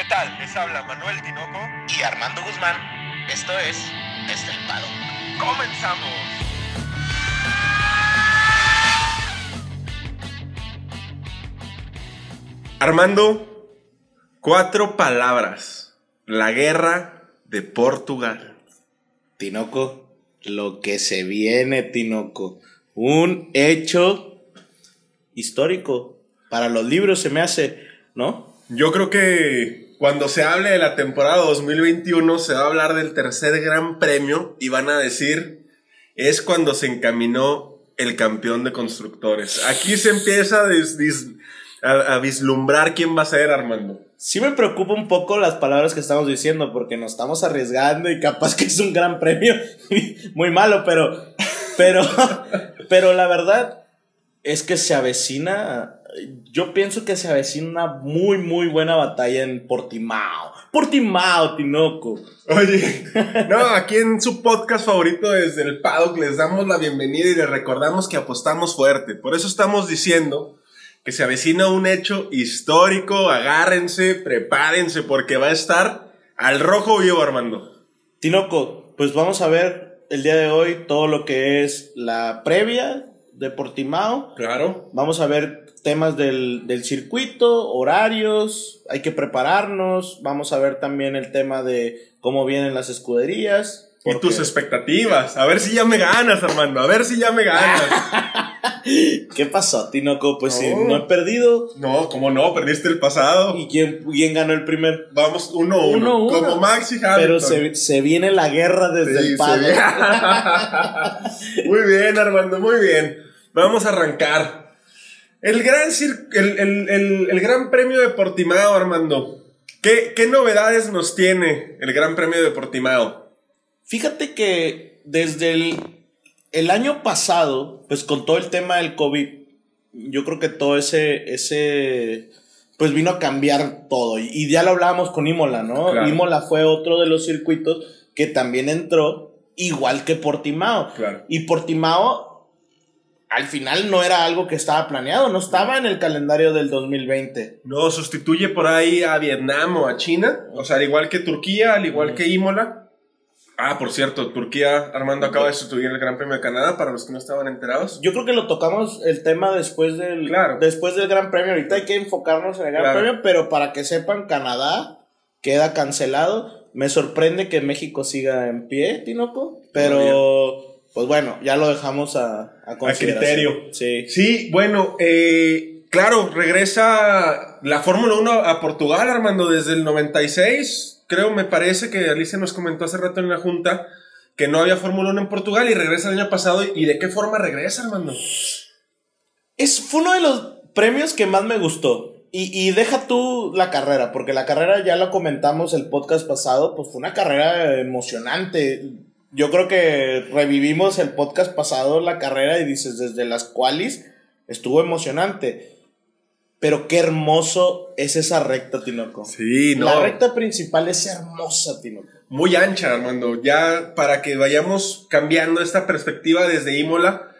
¿Qué tal? Les habla Manuel Tinoco y Armando Guzmán. Esto es Estelpado. ¡Comenzamos! Armando, cuatro palabras. La guerra de Portugal. Tinoco, lo que se viene, Tinoco. Un hecho histórico. Para los libros se me hace, ¿no? Yo creo que cuando se hable de la temporada 2021 se va a hablar del tercer gran premio y van a decir, es cuando se encaminó el campeón de constructores. Aquí se empieza a, a vislumbrar quién va a ser Armando. Sí me preocupa un poco las palabras que estamos diciendo porque nos estamos arriesgando y capaz que es un gran premio muy malo, pero pero pero la verdad es que se avecina yo pienso que se avecina una muy, muy buena batalla en Portimao. Portimao, Tinoco. Oye, no, aquí en su podcast favorito desde el paddock les damos la bienvenida y les recordamos que apostamos fuerte. Por eso estamos diciendo que se avecina un hecho histórico. Agárrense, prepárense, porque va a estar al rojo vivo, Armando. Tinoco, pues vamos a ver el día de hoy todo lo que es la previa de Portimao. Claro. Vamos a ver temas del, del, circuito, horarios, hay que prepararnos, vamos a ver también el tema de cómo vienen las escuderías. Y tus expectativas, a ver si ya me ganas, Armando, a ver si ya me ganas. ¿Qué pasó, Tinoco? Pues si no he perdido. No, ¿cómo no? Perdiste el pasado. ¿Y quién, quién ganó el primer? Vamos, uno, uno, uno, Como Maxi Hamilton. Pero se, se, viene la guerra desde el palo. muy bien, Armando, muy bien. Vamos a arrancar. El gran, el, gran premio de Portimao, Armando. ¿Qué, ¿Qué, novedades nos tiene el Gran Premio de Portimao? Fíjate que desde el, el, año pasado, pues con todo el tema del COVID, yo creo que todo ese, ese pues vino a cambiar todo. Y, ya lo hablábamos con Imola, ¿no? Imola fue otro de los circuitos que también entró igual que Portimao. Y Portimao al final no era algo que estaba planeado, no estaba en el calendario del 2020. No, sustituye por ahí a Vietnam o a China, o sea, al igual que Turquía, al igual que Imola. Ah, por cierto, Turquía, Armando acaba de sustituir el Gran Premio de Canadá, para los que no estaban enterados. Yo creo que lo tocamos el tema después del, después del Gran Premio. Ahorita hay que enfocarnos en el Gran Premio, pero para que sepan, Canadá queda cancelado. Me sorprende que México siga en pie, Tinoco, pero pues bueno, ya lo dejamos a, a, a criterio. Sí. Sí, bueno, eh, claro, regresa la Fórmula 1 a Portugal, Armando, desde el 96. Creo, me parece que Alicia nos comentó hace rato en la junta que no había Fórmula 1 en Portugal y regresa el año pasado. ¿Y de qué forma regresa, Armando? Es, fue uno de los premios que más me gustó. Y, y, deja tú la carrera, porque la carrera ya la comentamos el podcast pasado, pues fue una carrera emocionante yo creo que revivimos el podcast pasado, la carrera, y dices, desde las cuales estuvo emocionante. Pero qué hermoso es esa recta, Tinoco. Sí, no. La recta principal es hermosa, Tinoco. Muy ancha, Armando. Ya para que vayamos cambiando esta perspectiva desde Imola.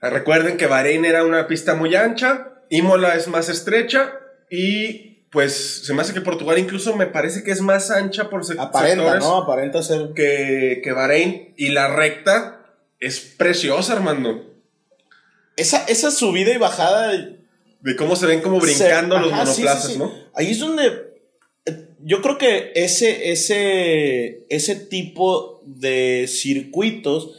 Recuerden que Bahrein era una pista muy ancha, Imola es más estrecha y pues se me hace que Portugal incluso me parece que es más ancha por sectores. Aparenta, ¿no? Aparenta ser. Que, que Bahrein. Y la recta es preciosa, Armando. Esa, esa subida y bajada. De cómo se ven como brincando los monoplazas, ¿no? Ahí es donde. Eh, yo creo que ese, ese, ese tipo de circuitos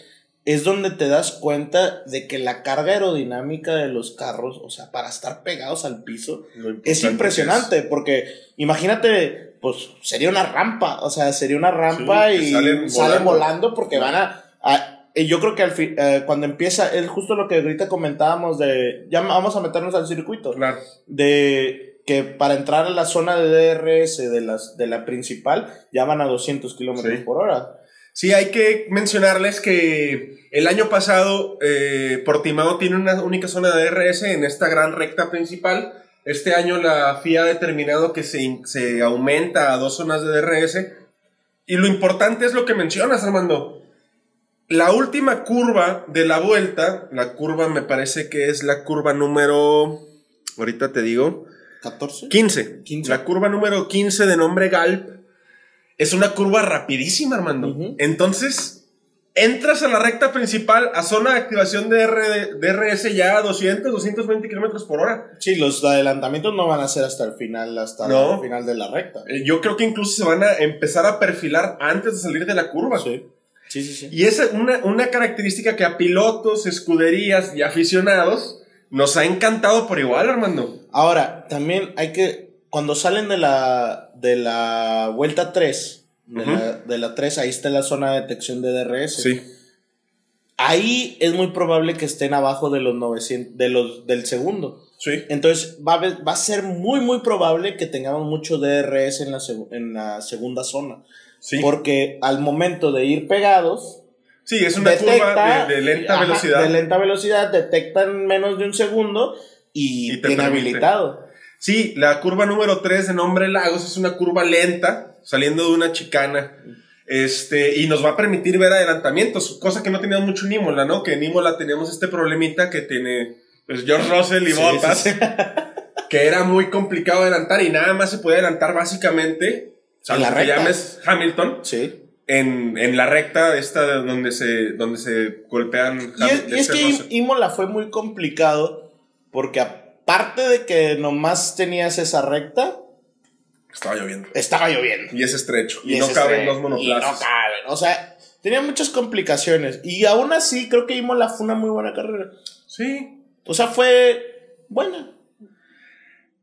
es donde te das cuenta de que la carga aerodinámica de los carros, o sea, para estar pegados al piso, es impresionante, porque imagínate, pues sería una rampa, o sea, sería una rampa y salen, volando. porque van a, yo creo que al fin, eh, cuando empieza, es justo lo que ahorita comentábamos de, ya vamos a meternos al circuito, claro. de que para entrar a la zona de DRS de, las, de la principal ya van a 200 kilómetros por hora. Sí, hay que mencionarles que el año pasado eh, Portimao tiene una única zona de DRS en esta gran recta principal. Este año la FIA ha determinado que se, se aumenta a dos zonas de DRS. Y lo importante es lo que mencionas, Armando. La última curva de la vuelta, la curva me parece que es la curva número, ahorita te digo, 14. 15. 15. La curva número 15 de nombre Galp es una curva rapidísima, Armando. Entonces, entras a la recta principal a zona de activación de R- DRS ya a 200, 220 kilómetros por hora. Sí, los adelantamientos no van a ser hasta el final, hasta No. el final de la recta. Eh, Yo creo que incluso se van a empezar a perfilar antes de salir de la curva. Sí, sí, sí. sí. Y es una, una característica que a pilotos, escuderías y aficionados nos ha encantado por igual, Armando. Ahora, también hay que, cuando salen de la, de la vuelta 3, de, Ujú. la, de la 3, ahí está la zona de detección de DRS. Sí. Ahí es muy probable que estén abajo de los 900, de los, del segundo. Sí. Entonces va a, va a ser muy, muy probable que tengamos mucho DRS en la, en la segunda zona. Sí. Porque al momento de ir pegados, Sí, es una detecta- curva de, de lenta ajá, velocidad. De lenta velocidad, detectan menos de un segundo y, Y habilitado. Sí, la curva número 3 de nombre Lagos es una curva lenta, saliendo de una chicana. Este, y nos va a permitir ver adelantamientos, cosa que no teníamos mucho en Imola, ¿no? Que en Imola teníamos este problemita que tiene pues, George Russell y Sí, Bottas, sí, sí. que era muy complicado adelantar y nada más se podía adelantar básicamente, salvo la que llames Hamilton, Sí. en, en la recta esta de donde se, donde se golpean. Y es, y es este que Russell. Imola fue muy complicado porque aparte de que nomás tenías esa recta, Estaba lloviendo. estaba lloviendo. Y es estrecho. Y, Y no caben Y monoplazas. no caben. O sea, tenía muchas complicaciones. Y aún así, creo que Imola fue una muy buena carrera. Sí, O sea, fue buena.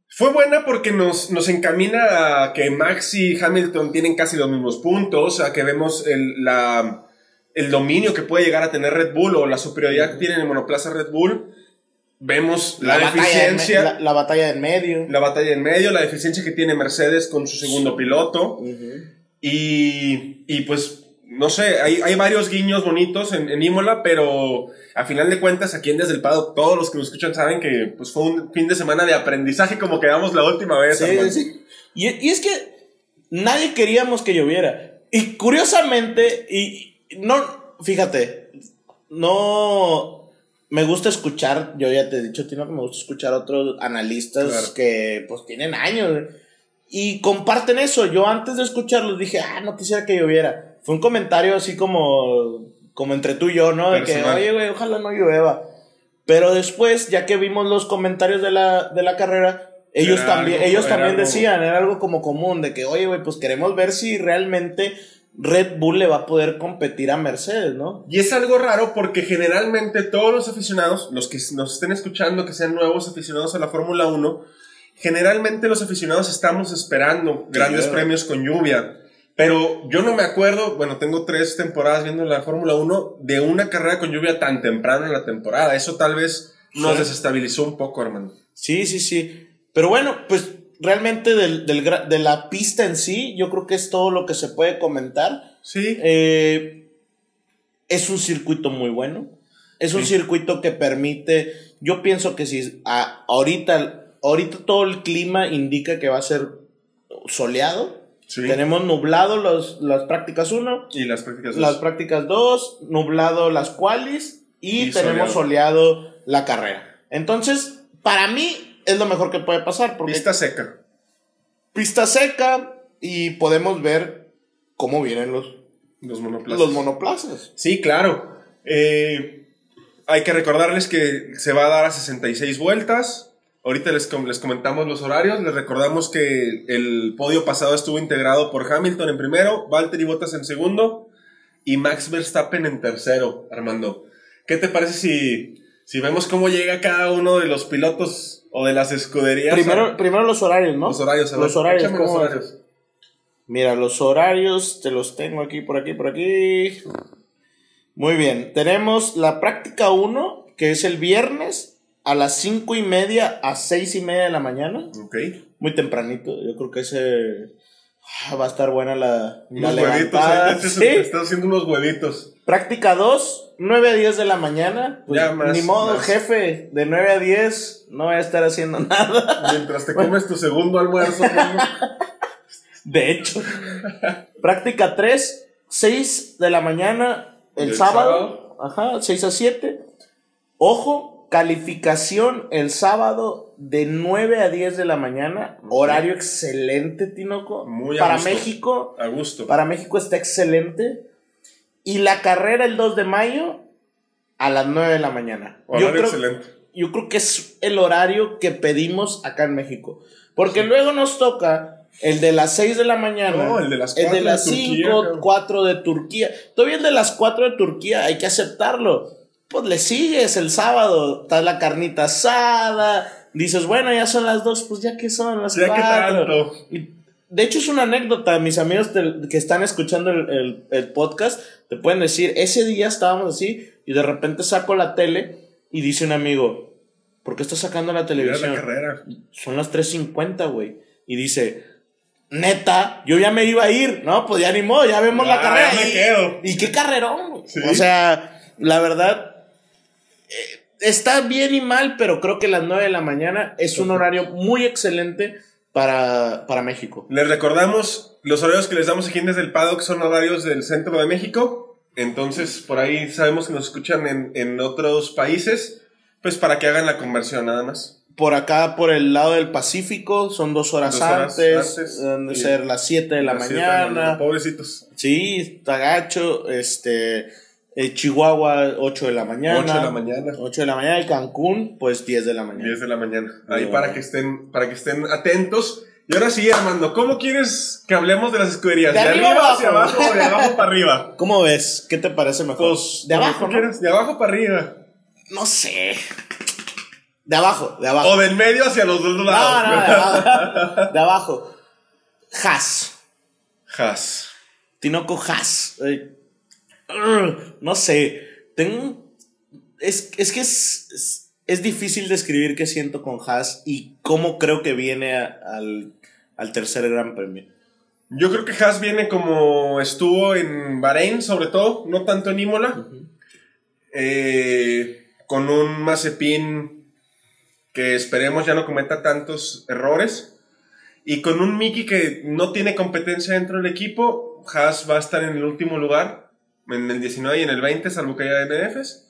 Fue buena porque nos, nos encamina a que Max y Hamilton tienen casi los mismos puntos, a que vemos el, la, el dominio que puede llegar a tener Red Bull o la superioridad que tiene el monoplaza Red Bull. Vemos la, deficiencia, la, la, la batalla en medio. batalla en medio, la deficiencia que tiene Mercedes con su segundo piloto. Y, y pues, no sé, hay, hay varios guiños bonitos en, en Imola, pero a final de cuentas, aquí en Desde el Pado, todos los que nos escuchan saben que pues, fue un fin de semana de aprendizaje como quedamos la última vez. Sí, Armando. sí, sí. Y, y es que nadie queríamos que lloviera. Y curiosamente, y y no, fíjate, no me gusta escuchar, yo ya te he dicho, Tino, que me gusta escuchar otros analistas Claro. que pues tienen años y comparten eso. Yo antes de escucharlos dije, ah, no quisiera que lloviera. Fue un comentario así como, como entre tú y yo, ¿no? De que, Personal. oye, güey, ojalá no llueva. Pero después, ya que vimos los comentarios de la, de la carrera, ellos Era también, algo- ellos también algo- decían, era algo como común, de que, oye, güey, pues queremos ver si realmente Red Bull le va a poder competir a Mercedes, ¿no? Y es algo raro porque generalmente todos los aficionados, los que nos estén escuchando, que sean nuevos aficionados a la Fórmula 1, generalmente los aficionados estamos esperando grandes claro. premios con lluvia. Pero yo no me acuerdo, bueno, tengo tres temporadas viendo la Fórmula 1, de una carrera con lluvia tan temprano en la temporada. Eso tal vez nos Sí. desestabilizó un poco, hermano. Sí, sí, sí. Pero bueno, pues realmente del, del de la pista en sí, yo creo que es todo lo que se puede comentar. Sí, Eh, es un circuito muy bueno. Es un circuito que permite. Yo pienso que si a- ahorita, ahorita todo el clima indica que va a ser soleado. sí. Tenemos nublado los, las prácticas 1, Y las prácticas. dos. las prácticas 2, nublado las qualis y, Y tenemos soleado. la carrera. Entonces, para mí es lo mejor que puede pasar porque Pista seca. pista seca y podemos ver cómo vienen los, Los monoplazas. los monoplazas. Sí, claro. Eh, hay que recordarles que se va a dar a 66 vueltas. Ahorita les, les comentamos los horarios. Les recordamos que el podio pasado estuvo integrado por Hamilton en primero, Valtteri Bottas en segundo y Max Verstappen en tercero, Armando. ¿Qué te parece si, si vemos cómo llega cada uno de los pilotos o de las escuderías? Primero, primero los horarios, ¿no? los horarios. a ver, los horarios. Mira, los horarios te los tengo aquí, por aquí, por aquí. Muy bien, tenemos la práctica 1, que es el viernes a las 5 y media a 6 y media de la mañana. Ok. Muy tempranito, yo creo que ese ah, va a estar buena la, la Unos huevitos. levantada. ¿eh? Este es- Sí. Estás haciendo unos huevitos. Práctica 2, 9 a 10 de la mañana. Pues, Ya, más, ni modo, más. jefe, de 9 a 10 no voy a estar haciendo nada. Mientras te comes tu segundo almuerzo. De hecho. Práctica 3, 6 de la mañana el Del sábado. Ajá, 6 a 7. Ojo, Calificación el sábado de 9 a 10 de la mañana. Horario excelente, Tinoco. Muy a Para gusto. México, A gusto. para México está excelente. Y la carrera el 2 de mayo a las 9 de la mañana. Horario Yo creo, excelente. yo creo que es el horario que pedimos acá en México. Porque luego nos toca el de las 6 de la mañana. No, el de las El 4 de las Turquía, 5, cabrón. 4 de Turquía. Todavía el de las 4 de Turquía, hay que aceptarlo. Pues le sigues el sábado, está la carnita asada. Dices, bueno, ya son las 2, pues ya que son las Ya que 4. tanto. Y, de hecho, es una anécdota. Mis amigos que están escuchando el, el- el podcast te pueden decir: ese día estábamos así y de repente saco la tele y dice un amigo: ¿Por qué estás sacando la Mira televisión? la carrera. Son las 3:50, güey. Y dice: Neta, yo ya me iba a ir. No, pues ya ni modo, ya vemos la Ah, carrera. ya me y, quedo. y qué carrerón, güey. Sí. O sea, la verdad. eh, Está bien y mal, pero creo que las 9 de la mañana es un horario muy excelente para, para México. Les recordamos, los horarios que les damos aquí en desde el paddock son horarios del centro de México. Entonces, por ahí sabemos que nos escuchan en, en otros países. Pues para que hagan la conversión, nada más. Por acá, por el lado del Pacífico, son dos horas, Dos horas antes, Y- ser las 7 de la mañana. Pobrecitos. Sí, está gacho. Este, eh, Chihuahua, 8 de la mañana. 8 de la mañana. 8 de la mañana y Cancún, pues 10 de la mañana. 10 de la mañana. Ahí para que estén, para que estén atentos. Y ahora sí, Armando, ¿cómo quieres que hablemos de las escuderías? De arriba hacia abajo. abajo o de abajo para arriba? ¿Cómo ves? ¿Qué te parece mejor? Pues, de abajo, ¿no? De abajo para arriba. No sé. De abajo, de abajo. O del medio hacia los dos lados. no, de abajo. De abajo. Haas. Has. Tinoco Haas. Eh, ugh, no sé. Tengo. Es, es que es, es, es difícil describir qué siento con Haas y cómo creo que viene a- al, al tercer Gran Premio. Yo creo que Haas viene como estuvo en Bahrein, sobre todo, no tanto en Imola. Eh, con un Mazepin que esperemos ya no cometa tantos errores. Y con un Mickey que no tiene competencia dentro del equipo, Haas va a estar en el último lugar, en el 19 y en el 20, salvo que haya DNFs.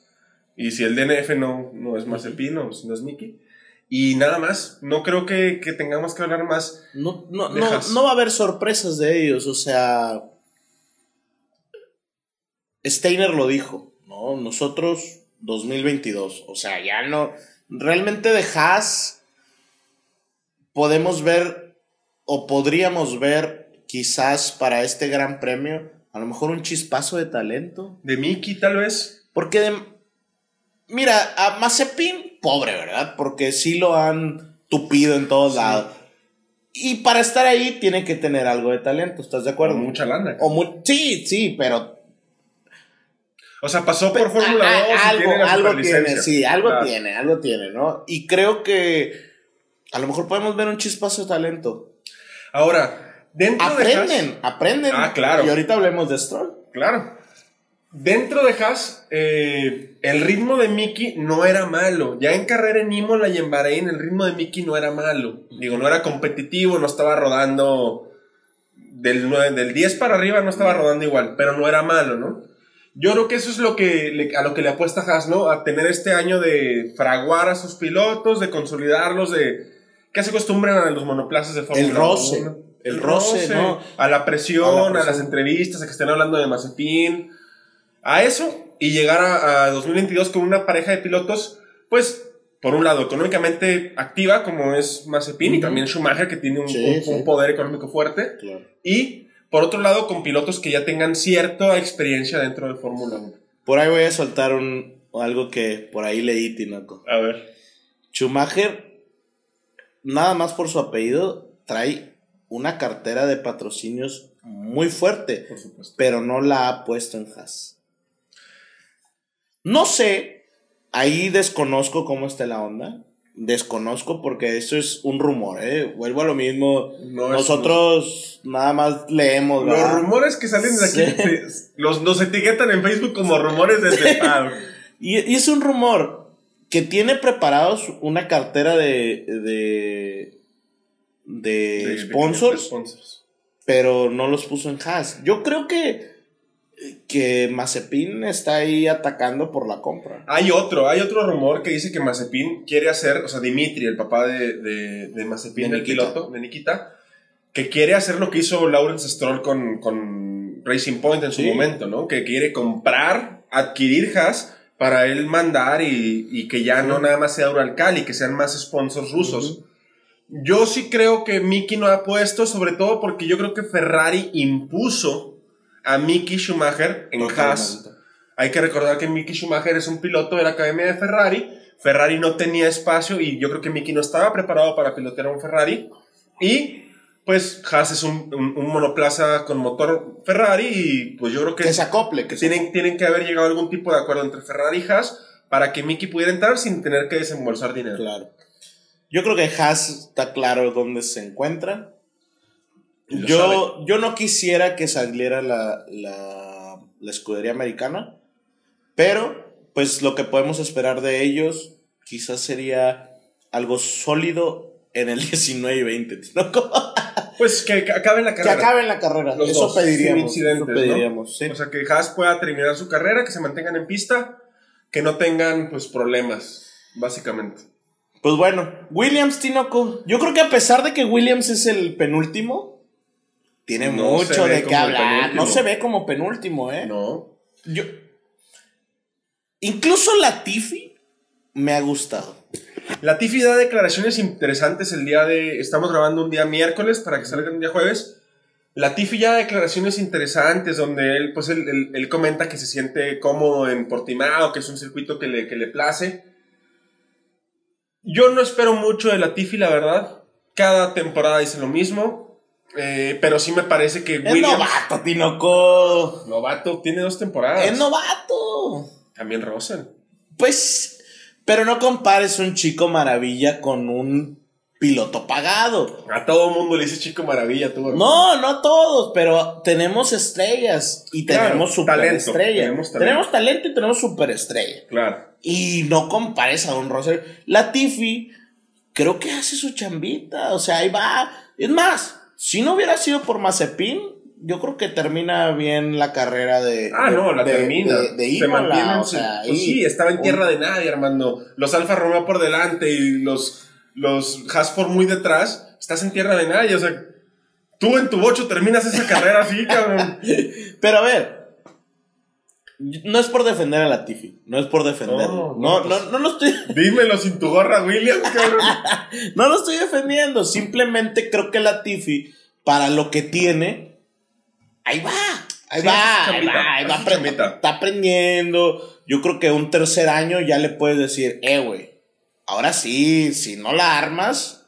Y si el DNF no, no es Mazepin o si no es Mickey. Y nada más, no creo que, que tengamos que hablar más. No, no, no, no va a haber sorpresas de ellos, o sea. Steiner lo dijo, ¿no? Nosotros 2022, o sea, ya no. Realmente de Haas podemos ver o podríamos ver quizás para este gran premio a lo mejor un chispazo de talento. De Mickey, tal vez. Porque, de- mira, a Mazepin, pobre, ¿verdad? Porque sí lo han tupido en todos Sí. lados. Y para estar ahí tiene que tener algo de talento, ¿estás de acuerdo? Mucha lana. O mu- sí, sí, pero O sea, pasó por Fórmula 2 a- a- y Ah, algo, tiene la algo tiene, sí, algo Claro. tiene, algo tiene, ¿no? Y creo que a lo mejor podemos ver un chispazo de talento. Ahora, dentro de Aprenden, aprenden. Ah, claro. Y ahorita hablemos de Stroll. Claro. Dentro de Haas, eh, el ritmo de Mickey no era malo. Ya en carrera en Imola y en Bahrein, el ritmo de Mickey no era malo. Digo, no era competitivo, no estaba rodando del, nueve- del 10 para arriba, no estaba rodando igual, pero no era malo, ¿no? Yo creo que eso es lo que le- a lo que le apuesta Haas, ¿no? A tener este año de fraguar a sus pilotos, de consolidarlos, de que se acostumbren a los monoplazas de Fórmula El roce, 1. El roce, ¿no? A la presión, A a, la presión. las entrevistas, a que estén hablando de Mazepin, a eso, y llegar a, a 2022 con una pareja de pilotos, pues, por un lado, económicamente activa, como es Mazepin, y Ujú. también Schumacher, que tiene un, Sí, un- sí. un poder económico fuerte, y por otro lado, con pilotos que ya tengan cierta experiencia dentro de Fórmula 1. Por ahí voy a soltar un, algo que por ahí leí, Tinoco. A ver. Schumacher, nada más por su apellido, trae una cartera de patrocinios muy fuerte, Por supuesto. pero no la ha puesto en Haas. No sé, ahí desconozco cómo está la onda. Desconozco porque eso es un rumor, ¿eh? Vuelvo a lo mismo. No Nosotros nada más leemos, Los rumores que salen de aquí Sí. los, nos etiquetan en Facebook como rumores el paddock. Y, y es un rumor que tiene preparados una cartera de, de, de, De- sponsors, de sponsors. pero no los puso en Haas. Yo creo que que Mazepin está ahí atacando por la compra. Hay otro, hay otro rumor que dice que Mazepin quiere hacer, o sea, Dimitri, el papá de, de, de Mazepin, De el Nikita. piloto, de Nikita, que quiere hacer lo que hizo Lawrence Stroll con, con Racing Point en su Sí. momento, ¿no? Que quiere comprar, adquirir Haas para él mandar y, y que ya no nada más sea Uralcal y que sean más sponsors rusos. Yo sí creo que Mickey no ha puesto, sobre todo porque yo creo que Ferrari impuso a Mickey Schumacher en Haas. Hay que recordar que Mickey Schumacher es un piloto de la academia de Ferrari. Ferrari no tenía espacio y yo creo que Mickey no estaba preparado para pilotear un Ferrari. Y pues Haas es un, un- un monoplaza con motor Ferrari y pues yo creo que Que se acople, que se tienen, tienen que haber llegado a algún tipo de acuerdo entre Ferrari y Haas para que Mickey pudiera entrar sin tener que desembolsar dinero. Claro. Yo creo que Haas está claro dónde se encuentra. Yo, yo no quisiera que saliera la, la, la escudería americana, pero pues lo que podemos esperar de ellos quizás sería algo sólido en el 19 y 20. ¿no? Pues que, que acabe la que carrera. acaben la carrera. Los eso pediríamos. eso ¿no? pediríamos, sí. O sea, que Haas pueda terminar su carrera, que se mantengan en pista, que no tengan pues problemas, básicamente. Pues bueno, Williams Tinoco. Yo creo que a pesar de que Williams es el penúltimo, tiene No mucho de qué hablar. No se ve como penúltimo, ¿eh? No. Yo. Incluso Latifi me ha gustado. Latifi da declaraciones interesantes el día de. Estamos grabando un día miércoles para que salga un día jueves. Latifi ya da declaraciones interesantes donde él, pues él, él- él comenta que se siente cómodo en Portimao, que es un circuito que le, que le place. Yo no espero mucho de Latifi, la verdad. Cada temporada dice lo mismo. eh, pero sí me parece que Es Williams. novato, Tinoco. Novato, tiene dos temporadas. Es novato. También Russell. Pues. Pero no compares un chico maravilla con un piloto pagado. A todo mundo le dice chico maravilla, tú. hermano. No, no todos, pero tenemos estrellas y Claro, tenemos talento, superestrella. tenemos Tenemos talento. y tenemos superestrella. Claro. Y no compares a un Russell. Latifi, creo que hace su chambita. O sea, ahí va. Es más, si no hubiera sido por Mazepin, yo creo que termina bien la carrera de. Ah, de- no, la de- termina. De, de Se Imola, mantiene en o su- sea, pues sí, estaba en tierra de nadie, Armando. Los Alfa Romeo por delante y los, los Haas muy detrás. Estás en tierra de nadie, o sea. Tú en tu bocho terminas esa carrera así, cabrón. Pero a ver. No es por defender a Latifi, no es por defenderlo. No, No, no, no, pues- no, lo estoy, Dímelo sin tu gorra, Williams, cabrón. no lo estoy defendiendo. Simplemente creo que Latifi, para lo que tiene, ahí va. Ahí Sí, va, ahí va, ahí va está aprendiendo. Yo creo que un tercer año ya le puedes decir, eh, güey, ahora sí, si no la armas.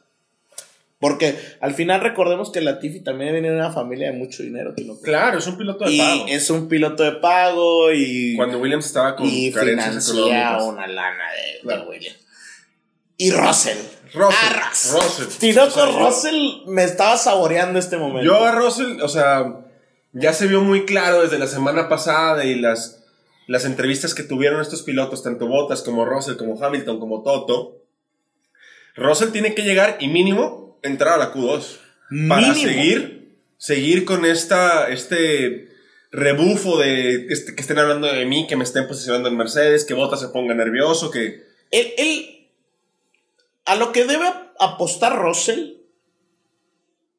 Porque al final recordemos que Latifi también viene de una familia de mucho dinero. Tino. Claro, es un piloto de Y pago. es un piloto de pago y, Cuando Williams estaba con y carencias económicas. una lana de, Claro. de Williams. Y Russell. Russell, Ah, Russell. Russell. Tinoco O sea, Russell me estaba saboreando este momento. Yo a Russell, o sea, ya se vio muy claro desde la semana pasada y las, las entrevistas que tuvieron estos pilotos, tanto Bottas como Russell, como Hamilton, como Toto. Russell tiene que llegar y mínimo entrar a la Q2 para seguir, seguir con esta, este rebufo de que, est- que estén hablando de mí, que me estén posicionando en Mercedes, que Bottas se ponga nervioso, que Él, él- a lo que debe apostar Russell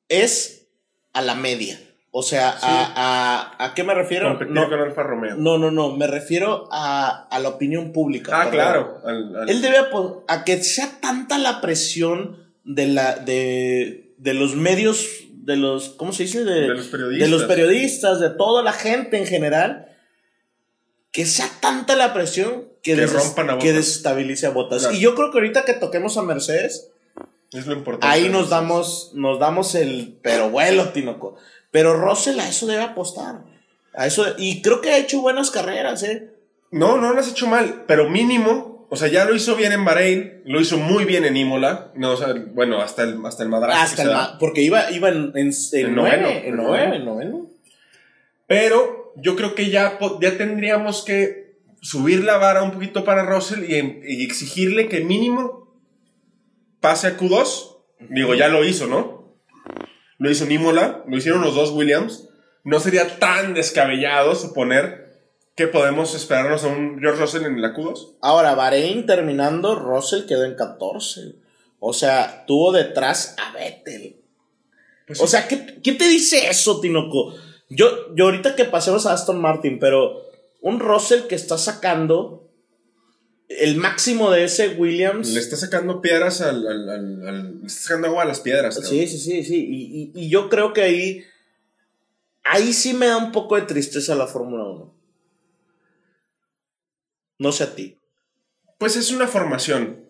es a la media. O sea, a, a, ¿a qué me refiero? No, con Alfa Romeo. no, no, no, me refiero a, a la opinión pública. ah, claro. al- al- Él debe a que sea tanta la presión de la de, de los medios, de los, ¿cómo se dice? De los periodistas. de los periodistas, de toda la gente en general, que sea tanta la presión que, Que des- a que desestabilice a Botas. Claro. Y yo creo que ahorita que toquemos a Mercedes, es lo importante. ahí nos damos, nos damos el pero vuelo, Tinoco. Pero Russell a eso debe apostar. A eso, y creo que ha hecho buenas carreras, ¿eh? No, no lo has hecho mal, pero mínimo, o sea, ya lo hizo bien en Bahrein, lo hizo muy bien en Imola, no, o sea, bueno, hasta el, hasta el madrazo Hasta el ma- porque iba, iba en, en, en noveno, en noveno, noveno. Pero yo creo que ya, ya tendríamos que subir la vara un poquito para Russell y, y exigirle que mínimo pase a Q2. Digo, ya lo hizo, ¿no? Lo hizo en Imola, lo hicieron los dos Williams. no sería tan descabellado suponer que podemos esperarnos a un George Russell en la Q2. Ahora, Bahrein terminando, Russell quedó en 14. O sea, tuvo detrás a Vettel. Pues o sí. sea, ¿qué, qué te dice eso, Tinoco? Yo, yo ahorita que pasemos a Aston Martin, pero un Russell que está sacando el máximo de ese Williams. Le está sacando piedras al, al- al- al- Le está sacando agua a las piedras. Sí, sí, sí, sí. Y, y- y yo creo que ahí. Ahí sí me da un poco de tristeza la Fórmula 1. No sé a ti. Pues es una formación.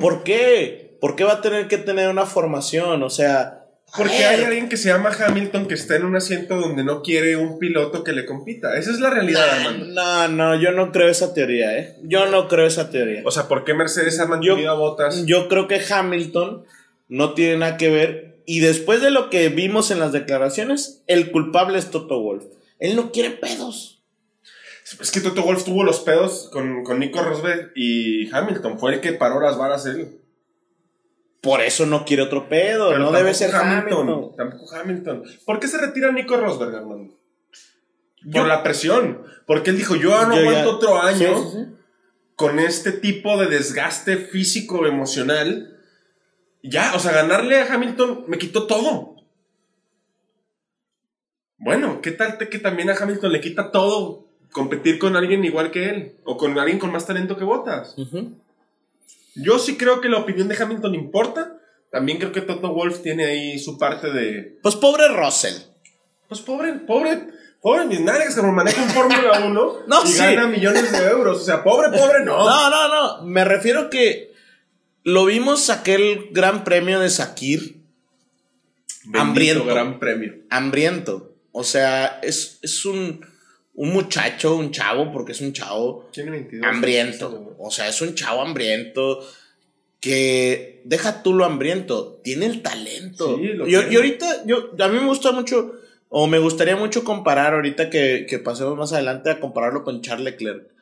¿Por qué? ¿Por qué va a tener que tener una formación? O sea. Porque hay alguien que se llama Hamilton que está en un asiento donde no quiere un piloto que le compita. Esa es la realidad, Armando. No, no, yo no creo esa teoría, ¿eh? Yo no creo esa teoría. O sea, ¿por qué Mercedes ha mantenido a Botas? Yo creo que Hamilton no tiene nada que ver. Y después de lo que vimos en las declaraciones, el culpable es Toto Wolf. Él no quiere pedos. Es que Toto Wolf tuvo los pedos con, con Nico Rosberg y Hamilton. Fue el que paró las varas él. Por eso no quiere otro pedo. Pero no debe ser Hamilton. Tampoco Hamilton. ¿Por qué se retira Nico Rosberg, Armando? Por Yo- la presión. Porque él dijo, yo no Yo ya- aguanto otro año Sí, sí, sí. con este tipo de desgaste físico, emocional. Ya, o sea, ganarle a Hamilton me quitó todo. Bueno, ¿qué tal te- que también a Hamilton le quita todo competir con alguien igual que él? O con alguien con más talento que Botas. Ujú. Yo sí creo que la opinión de Hamilton importa. También creo que Toto Wolf tiene ahí su parte de. Pues pobre Russell. Pues pobre, pobre, pobre mis nalgas que maneja en Fórmula 1 No, y sí. gana millones de euros. O sea, pobre, pobre, no. No, no, no. Me refiero que lo vimos aquel gran premio de Sakir. Bendito hambriento. gran premio. Hambriento. O sea, es, es un, un muchacho, un chavo, porque es un chavo Tiene 22. hambriento. O sea, es un chavo hambriento que deja tú lo hambriento, tiene el talento. Sí, lo y, ahorita, yo, a mí me gusta mucho, o me gustaría mucho comparar, ahorita que, que pasemos más adelante a compararlo con Charles Leclerc.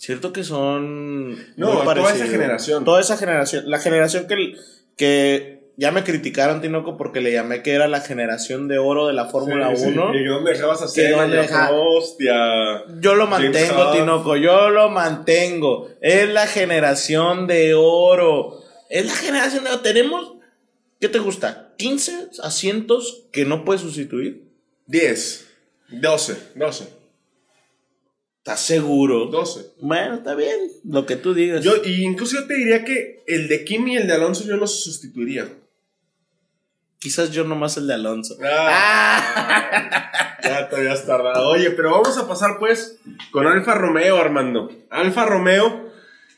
Cierto que son. No, muy toda esa generación. Toda esa generación. La generación que, que ya me criticaron, Tinoco, porque le llamé que era la generación de oro de la Fórmula Sí, sí. 1. ¿Y dónde dejabas a Que Senna dónde y a deja- Prost y a- Yo lo mantengo. Tinoco, yo lo mantengo. Es la generación de oro. Es la generación de oro. Tenemos, ¿qué te gusta? 15 asientos que no puedes sustituir. 10, 12, 12, ¿Estás seguro? 12. Bueno, está bien, lo que tú digas. Yo, y incluso yo te diría que el de Kimi y el de Alonso yo los sustituiría. Quizás yo nomás el de Alonso. Ah, ya te habías tardado. Oye, pero vamos a pasar pues con Alfa Romeo, Armando. Alfa Romeo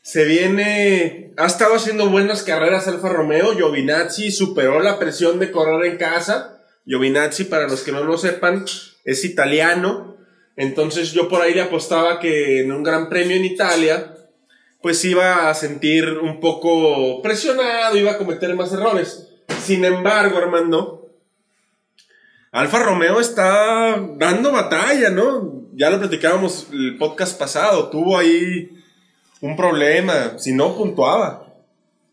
se viene. Ha estado haciendo buenas carreras Alfa Romeo. Giovinazzi superó la presión de correr en casa. Giovinazzi, para los que no lo sepan, es italiano. Entonces yo por ahí le apostaba que en un gran premio en Italia, pues iba a sentir un poco presionado, iba a cometer más errores. Sin embargo, Armando, Alfa Romeo está dando batalla, ¿no? Ya lo platicábamos el podcast pasado, tuvo ahí un problema, si no puntuaba.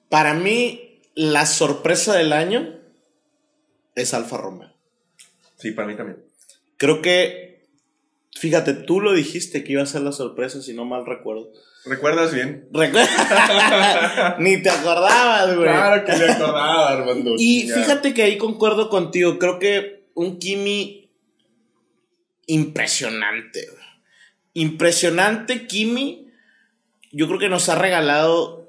Para mí, la sorpresa del año es Alfa Romeo. Sí, para mí también. Creo que, fíjate, tú lo dijiste que iba a ser la sorpresa, si no mal recuerdo. ¿Recuerdas bien? Ni te acordabas, güey. Claro que me acordaba, Armando. Y Ya. fíjate que ahí concuerdo contigo. Creo que un Kimi impresionante. güey. Impresionante Kimi. Yo creo que nos ha regalado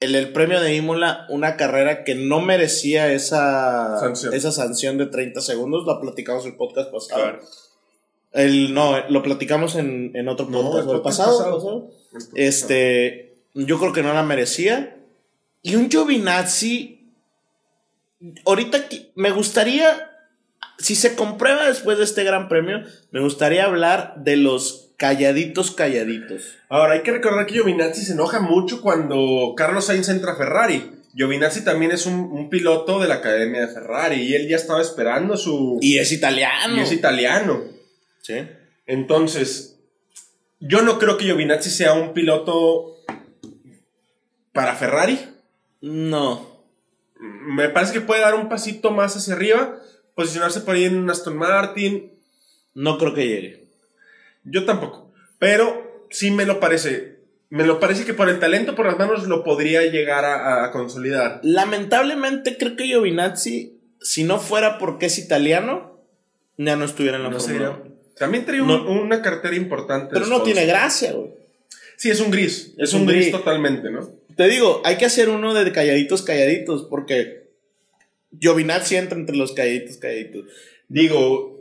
el, el premio de Imola una carrera que no merecía esa Sanción. esa sanción de 30 segundos. La platicamos en el podcast pasado. ver. El, no, lo platicamos en, en otro podcast. el ¿el podcast pasado, pasado. pasado. Este, yo creo que no la merecía. Y un Giovinazzi, ahorita me gustaría, si se comprueba después de este gran premio, me gustaría hablar de los calladitos calladitos. Ahora, hay que recordar que Giovinazzi se enoja mucho cuando Carlos Sainz entra a Ferrari. Giovinazzi también es un, un piloto de la academia de Ferrari y él ya estaba esperando su... Y es italiano. y es italiano. Sí. Entonces, yo no creo que Giovinazzi sea un piloto para Ferrari. No. Me parece que puede dar un pasito más hacia arriba, posicionarse por ahí en un Aston Martin. No creo que llegue. Yo tampoco. Pero sí me lo parece. Me lo parece que por el talento por las manos lo podría llegar a, a consolidar. Lamentablemente creo que Giovinazzi, si no fuera porque es italiano, ya no estuviera en la No sé, Fórmula 1. También trae un- No. una cartera importante. Pero no tiene gracia, güey. Sí, es un gris. Es, Es un un gris, gris. totalmente, ¿no? Te digo, hay que hacer uno de calladitos, calladitos, porque Giovinazzi entra entre los calladitos, calladitos. Digo,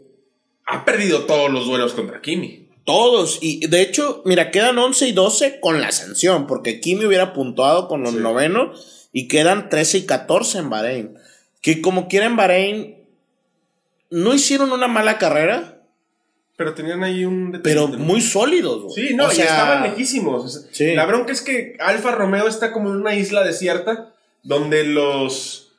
ha perdido todos los duelos contra Kimi. Todos, y de hecho, mira, quedan 11 y 12 con la sanción, porque Kimi hubiera puntuado con los Sí. novenos y quedan 13 y 14 en Bahrein. Que como quiera en Bahrein, no hicieron una mala carrera, Pero tenían ahí un detalle. pero muy sólidos. güey. Sí, no, O y sea, estaban lejísimos. O sea, Sí. La bronca es que Alfa Romeo está como en una isla desierta donde los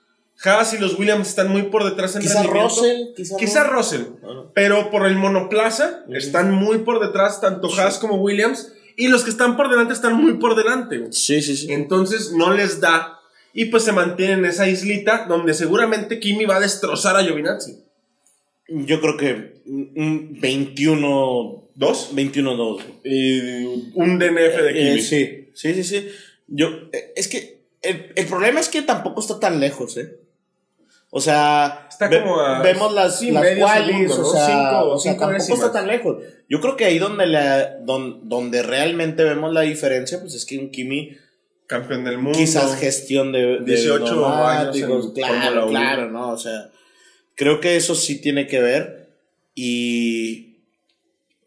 Haas y los Williams están muy por detrás en Quizá rendimiento. Russell, quizá, Quizá. Russell. Ah. Pero por el monoplaza están muy por detrás tanto Haas como Williams. Y los que están por delante están muy por delante. güey. Sí, sí, sí. Entonces no les da. Y pues se mantienen en esa islita donde seguramente Kimi va a destrozar a Giovinazzi. Yo creo que un 21 ¿Dos? 21-2. Y un DNF de Kimi. Eh, sí, sí, sí, sí. Yo, eh, es que el, el problema es que tampoco está tan lejos, ¿eh? O sea, Está como a- vemos las, sí, las medio qualis, segundo, o sea, Cinco- o sea, cinco tampoco décimas. está tan lejos. Yo creo que ahí donde, la, don- donde realmente vemos la diferencia, pues es que un Kimi Campeón del mundo. quizás gestión de, de 18 años en claro, claro, ¿no? O sea, creo que eso sí tiene que ver y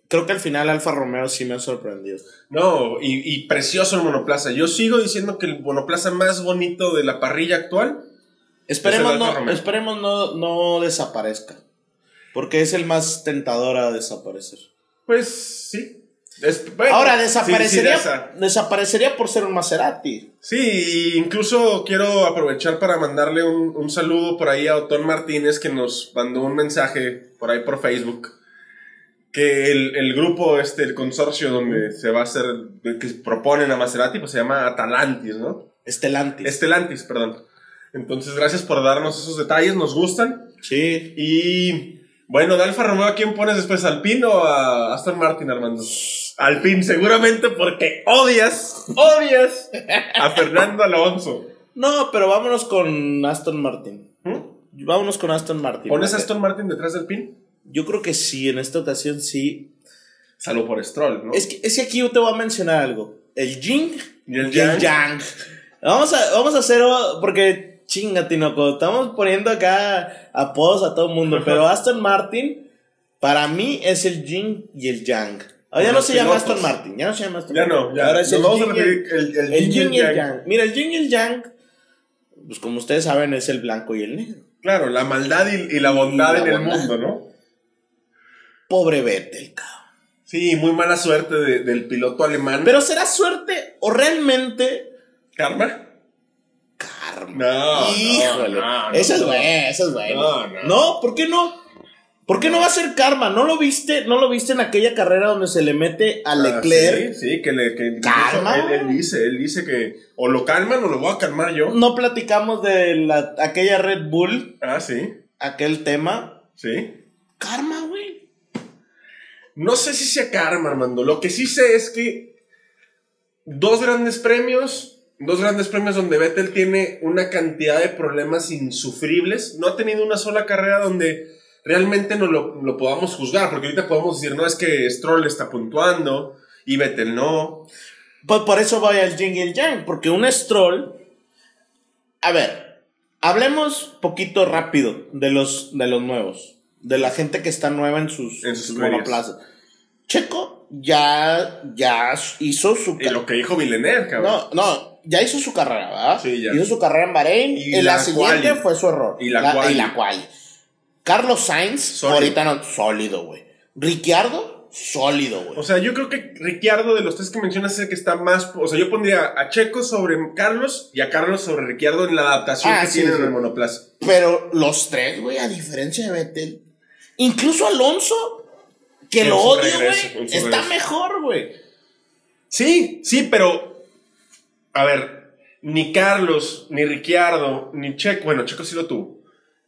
creo que al final Alfa Romeo sí me ha sorprendido. No, y, y precioso el monoplaza. Yo sigo diciendo que el monoplaza más bonito de la parrilla actual. Esperemos, Es no, esperemos no, no desaparezca. Porque es el más tentador a desaparecer. Pues sí. Es- bueno, Ahora, sí, desaparecería, sí, esa. desaparecería por ser un Maserati. Sí, incluso quiero aprovechar para mandarle un, un saludo por ahí a Otón Martínez que nos mandó un mensaje por ahí por Facebook. Que el, el grupo, este, el consorcio donde se va a hacer, que proponen a Maserati, pues se llama Atalantis, ¿no? Estelantis. Estelantis, perdón. Entonces, gracias por darnos esos detalles, nos gustan. sí. Y bueno, de Alfa Romeo, ¿a quién pones después? ¿Alpine o a Aston Martin, Armando? Alpine, seguramente porque odias, odias a Fernando Alonso. No, pero vámonos con Aston Martin. ¿Mm? Vámonos con Aston Martin. ¿Pones a Porque Aston Martin detrás del Alpine? Yo creo que sí, en esta ocasión sí. Salvo por Stroll, ¿no? Es que, es que aquí yo te voy a mencionar algo. El Jing ¿Y el Yang? Vamos a, vamos a hacer, porque chinga, Tinoco, estamos poniendo acá apodos a todo el mundo, pero Aston Martin, para mí es el Jing y el Yang. Ahora ya no se llama. Aston Martin, ya no se llama Aston Ya Martin. no, ya. Ahora es el Jing y el, el, el, el Yin Yin y el Yang. Yang. Mira, el Yin y el Yang, pues como ustedes saben, es el blanco y el negro. Claro, la maldad y, y la bondad La en el bondad. mundo, ¿no? Pobre Vettel, cabrón. Sí, muy mala suerte de- del piloto alemán. Pero será suerte o realmente ¿Karma? No, Híjole. no, no, esa es no. buena, esa es. No, no. No, ¿por qué no? ¿Por qué no va a ser karma? ¿No lo viste? ¿No lo viste en aquella carrera donde se le mete a Ah, Leclerc? sí, sí, que le. Que, Calma. Él, él dice, él dice que o lo calman o lo voy a calmar yo. No platicamos de la, aquella Red Bull, Ah, sí, aquel tema. sí. Karma, güey. No sé si sea karma, Armando. Lo que sí sé es que dos grandes premios, dos grandes premios donde Vettel tiene una cantidad de problemas insufribles. No ha tenido una sola carrera donde realmente no lo, lo podamos juzgar, porque ahorita podemos decir, no, es que Stroll está puntuando y Vettel no. Pues por eso voy al Yin y el Yang, porque un Stroll. A ver, hablemos poquito rápido de los, de los nuevos. De la gente que está nueva en sus, En sus monoplazas. Checo ya, ya hizo su Y lo que dijo Villeneuve, cabrón. No, no, ya hizo su carrera, ¿verdad? Sí, ya. Hizo su carrera en Bahrein. Y en la, la siguiente quali. fue su error. Y la quali. y la quali. Carlos Sainz, Sólido. ahorita no, sólido, güey. Ricciardo, sólido, güey. O sea, yo creo que Ricciardo de los tres que mencionas es el que está más. O sea, yo pondría a Checo sobre Carlos y a Carlos sobre Ricciardo en la adaptación Ah, que sí, tienen sí. en el monoplaza. Pero los tres, güey, a diferencia de Vettel. Incluso Alonso, que En lo odio, güey, está regreso. mejor, güey. Sí, sí, pero. A ver, ni Carlos, ni Ricciardo, ni Checo. Bueno, Checo sí lo tuvo.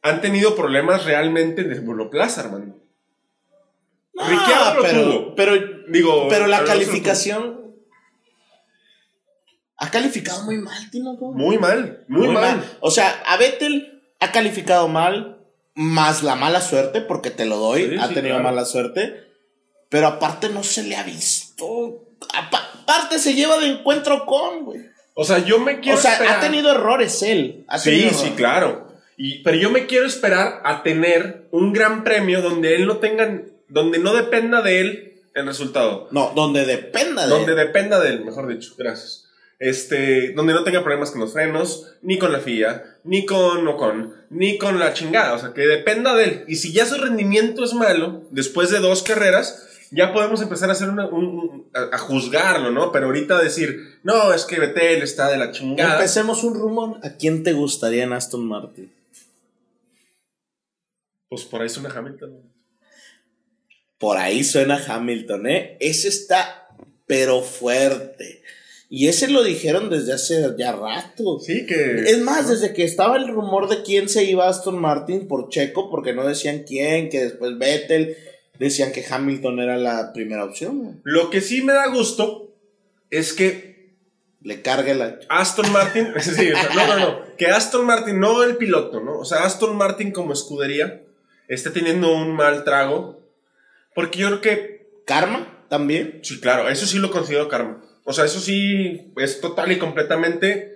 han tenido problemas realmente en el monoplaza, hermano. No, Ricciardo lo pero, tuvo. pero, Digo, pero la calificación. Ha calificado muy mal, Tino. Muy mal, muy, mal. O sea, a Vettel ha calificado mal, más la mala suerte, porque te lo doy, Sí, ha sí, tenido claro. mala suerte. Pero aparte no se le ha visto. Apa- Aparte se lleva de encuentro con, güey. O sea, yo me quiero O sea, esperar. ha tenido errores él. ha Sí, sí, errores. claro. Y, pero yo me quiero esperar a tener un gran premio donde él no tenga, donde no dependa de él el resultado. No, donde dependa de Donde él. dependa de él, mejor dicho, gracias. Este, donde no tenga problemas con los frenos, ni con la FIA, ni con Ocon, ni con la chingada. O sea, que dependa de él. Y si ya su rendimiento es malo, después de dos carreras, ya podemos empezar a hacer una- un- un- a, a juzgarlo, ¿no? Pero ahorita decir, no, es que Betel está de la chingada. Empecemos un rumor. ¿A quién te gustaría en Aston Martin? Pues por ahí suena Hamilton. Por ahí suena Hamilton, ¿eh? Ese está, pero fuerte. Y ese lo dijeron desde hace ya rato. Sí, que. Es más, desde que estaba el rumor de quién se iba a Aston Martin por Checo, porque no decían quién, que después Vettel, decían que Hamilton era la primera opción. güey. Lo que sí me da gusto es que Le cargue la. Aston Martin. sí, o sea, no, no, no. Que Aston Martin, no el piloto, ¿no? O sea, Aston Martin como escudería está teniendo un mal trago. Porque yo creo que. Karma también. Sí, claro, eso sí lo considero karma. O sea, eso sí es total y completamente.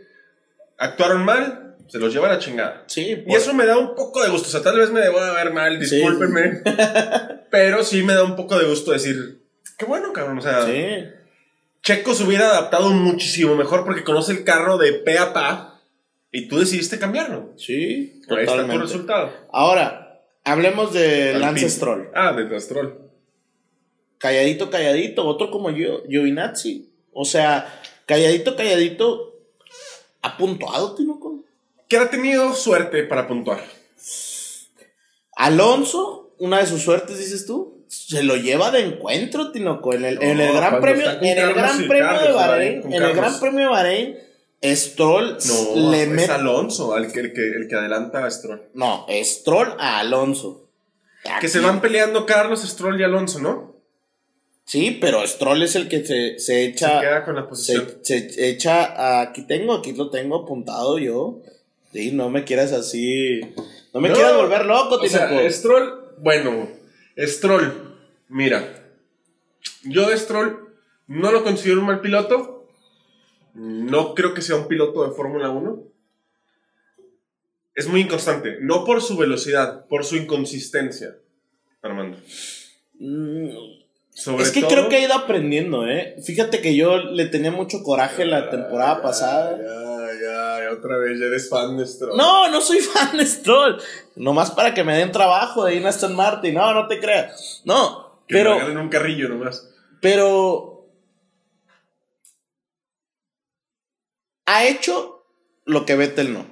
Actuaron mal, se los lleva a la chingada. Sí, Y eso me da un poco de gusto. O sea, tal vez me debo de ver mal, Sí. pero sí me da un poco de gusto decir. Qué bueno, cabrón. O sea, Sí. Checo se hubiera adaptado muchísimo mejor porque conoce el carro de pe a pa y tú decidiste cambiarlo. Sí, Ahí está tu resultado. Ahora, hablemos de. Lance Stroll. Ah, de Stroll. Calladito, calladito, otro como yo, Giovinazzi. O sea, calladito, calladito, ha puntuado, Tinoco. Que ha tenido suerte para puntuar. Alonso, una de sus suertes, dices tú, se lo lleva de encuentro, Tinoco. En el, en el Gran Premio, en el Gran Premio de. Bahrein, en el. Gran Premio de Bahrein, Stroll No, le es mete. Alonso el que, el, que, el que adelanta a Stroll. No, Stroll a Alonso. Que se van peleando Carlos, Stroll y Alonso, ¿no? Sí, pero Stroll es el que se, se Se echa. queda con la posición. Se, se echa, aquí tengo, aquí lo tengo apuntado yo. Sí, no me quieras así. No me No, quieras volver loco, O sea, Tinoco. Stroll, bueno, Stroll, mira, yo de Stroll no lo considero un mal piloto, no creo que sea un piloto de Fórmula 1. Es muy inconstante, no por su velocidad, por su inconsistencia, Armando. Mm, Sobre es que todo- creo que ha ido aprendiendo, ¿eh? Fíjate que yo le tenía mucho coraje la temporada Ya, pasada. Otra vez, ya eres fan de Stroll. No, no soy fan de Stroll. Nomás para que me den trabajo de ir a Aston Martin. No, no te creas. No, Que pero, me regalen un carrillo nomás. pero. Ha hecho lo que Vettel no.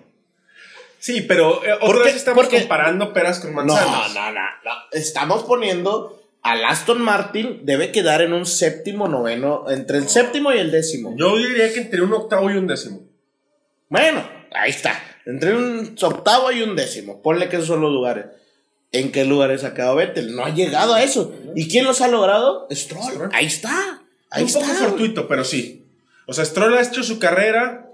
Sí, pero eh, otra Porque- vez estamos porque- comparando peras con No, manzanas. no, no, no. Estamos poniendo al Aston Martin debe quedar en un séptimo, noveno, entre el séptimo y el décimo. Yo diría que entre un octavo y un décimo. Bueno, ahí está. Entre un octavo y un décimo. Ponle que esos son los lugares. ¿En qué lugares ha quedado Vettel? No ha llegado a eso. ¿Y quién los ha logrado? Stroll. Stroll. Ahí está. Ahí un está. poco fortuito, pero sí. O sea, Stroll ha hecho su carrera.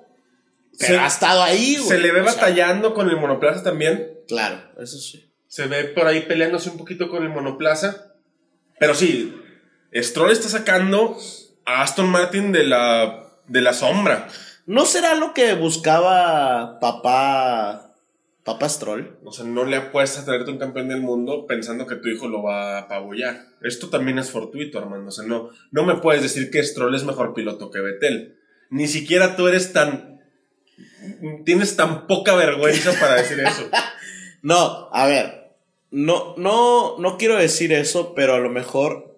Pero se, ha estado ahí, güey. se le ve O sea, batallando con el monoplaza también. claro, eso sí. Se ve por ahí peleándose un poquito con el monoplaza. Pero sí, Stroll está sacando a Aston Martin de la, de la sombra. ¿No será lo que buscaba papá. Papá Stroll? O sea, no le apuestas a traerte un campeón del mundo pensando que tu hijo lo va a apabullar. Esto también es fortuito, Armando. O sea, no, no me puedes decir que Stroll es mejor piloto que Vettel. Ni siquiera tú eres tan. Tienes tan poca vergüenza para decir eso. No, a ver. No, no, no quiero decir eso, pero a lo mejor.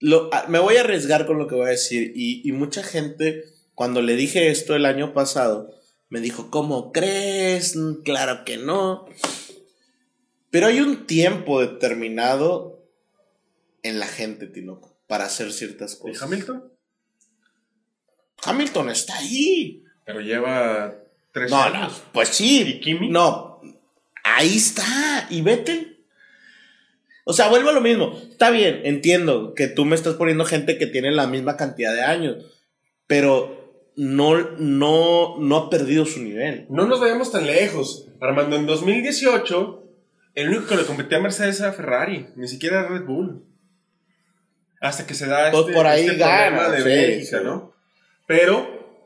Lo, a- me voy a arriesgar con lo que voy a decir. Y, y mucha gente, cuando le dije esto el año pasado, me dijo, ¿cómo crees? Mm, Claro que no. Pero hay un tiempo determinado en la gente, Tinoco, para hacer ciertas ¿Y cosas. Hamilton? Hamilton está ahí. Pero lleva Tres No, años. no, pues sí. ¿Y Kimi? No, ahí está. ¿Y Vettel? O sea, vuelvo a lo mismo. Está bien, entiendo que tú me estás poniendo gente que tiene la misma cantidad de años, pero no, no, no ha perdido su nivel. No nos vayamos tan lejos. Armando, en 2018, el único que le competía a Mercedes era Ferrari, ni siquiera Red Bull. Hasta que se da Pues este, por ahí este problema gana, de sí, Bélgica, sí. ¿no? Pero,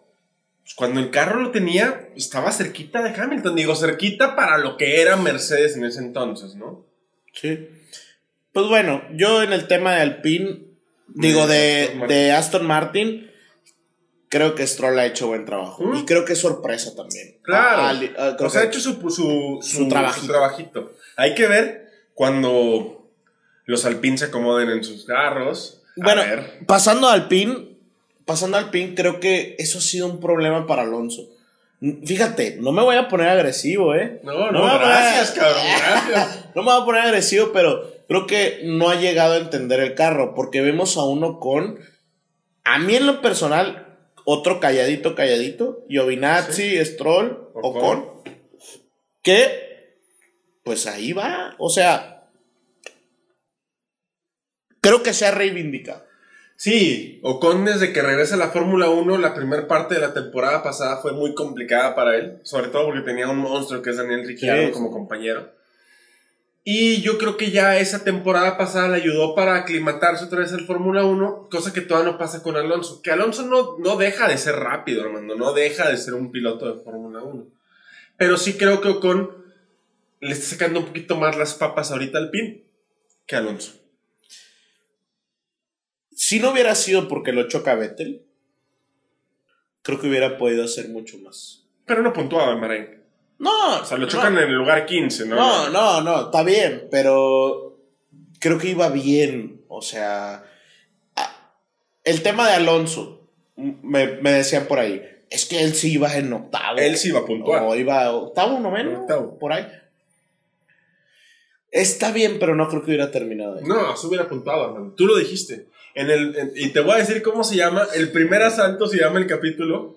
pues, cuando el carro lo tenía, estaba cerquita de Hamilton. Digo, cerquita para lo que era Mercedes en ese entonces, ¿no? Sí. Pues bueno, yo en el tema de Alpine, digo, de, Aston Martin. de Aston Martin, creo que Stroll ha hecho buen trabajo. ¿Mm? Y creo que es sorpresa también. Claro. Ah, ah, o sea, ha hecho su, su, su, Su trabajito. su trabajito. Hay que ver cuando los Alpine se acomoden en sus carros. A Bueno, ver. pasando al PIN, pasando al PIN, creo que eso ha sido un problema para Alonso. Fíjate, no me voy a poner agresivo, ¿eh? No, No no, a- gracias, cabrón, gracias. No me voy a poner agresivo, pero creo que no ha llegado a entender el carro, porque vemos a uno con, a mí en lo personal, otro calladito, calladito, Giovinazzi, Stroll, Ocon. Ocon, que, pues ahí va, o sea, creo que se ha reivindicado. Sí, Ocon desde que regresa a la Fórmula 1, la primera parte de la temporada pasada fue muy complicada para él, sobre todo porque tenía un monstruo que es Daniel Ricciardo Sí, como compañero. Y yo creo que ya esa temporada pasada le ayudó para aclimatarse otra vez al Fórmula 1, cosa que todavía no pasa con Alonso. Que Alonso no, no deja de ser rápido, hermano, no deja de ser un piloto de Fórmula 1. Pero sí creo que Ocon le está sacando un poquito más las papas ahorita al pin que Alonso. Si no hubiera sido porque lo choca Vettel, creo que hubiera podido hacer mucho más. Pero no puntuaba en. No, O sea, lo no. chocan en el lugar 15, ¿no? No, no, no, está bien, pero creo que iba bien. O sea, a- el tema de Alonso, me, me decían por ahí, es que él sí iba en octavo. Él sí iba a puntuar. O iba octavo, noveno, Octavo. por ahí. Está bien, pero no creo que hubiera terminado ahí. No, se hubiera apuntado, hermano. Tú lo dijiste. En el, en- y te voy a decir cómo se llama. El primer asalto se llama el capítulo.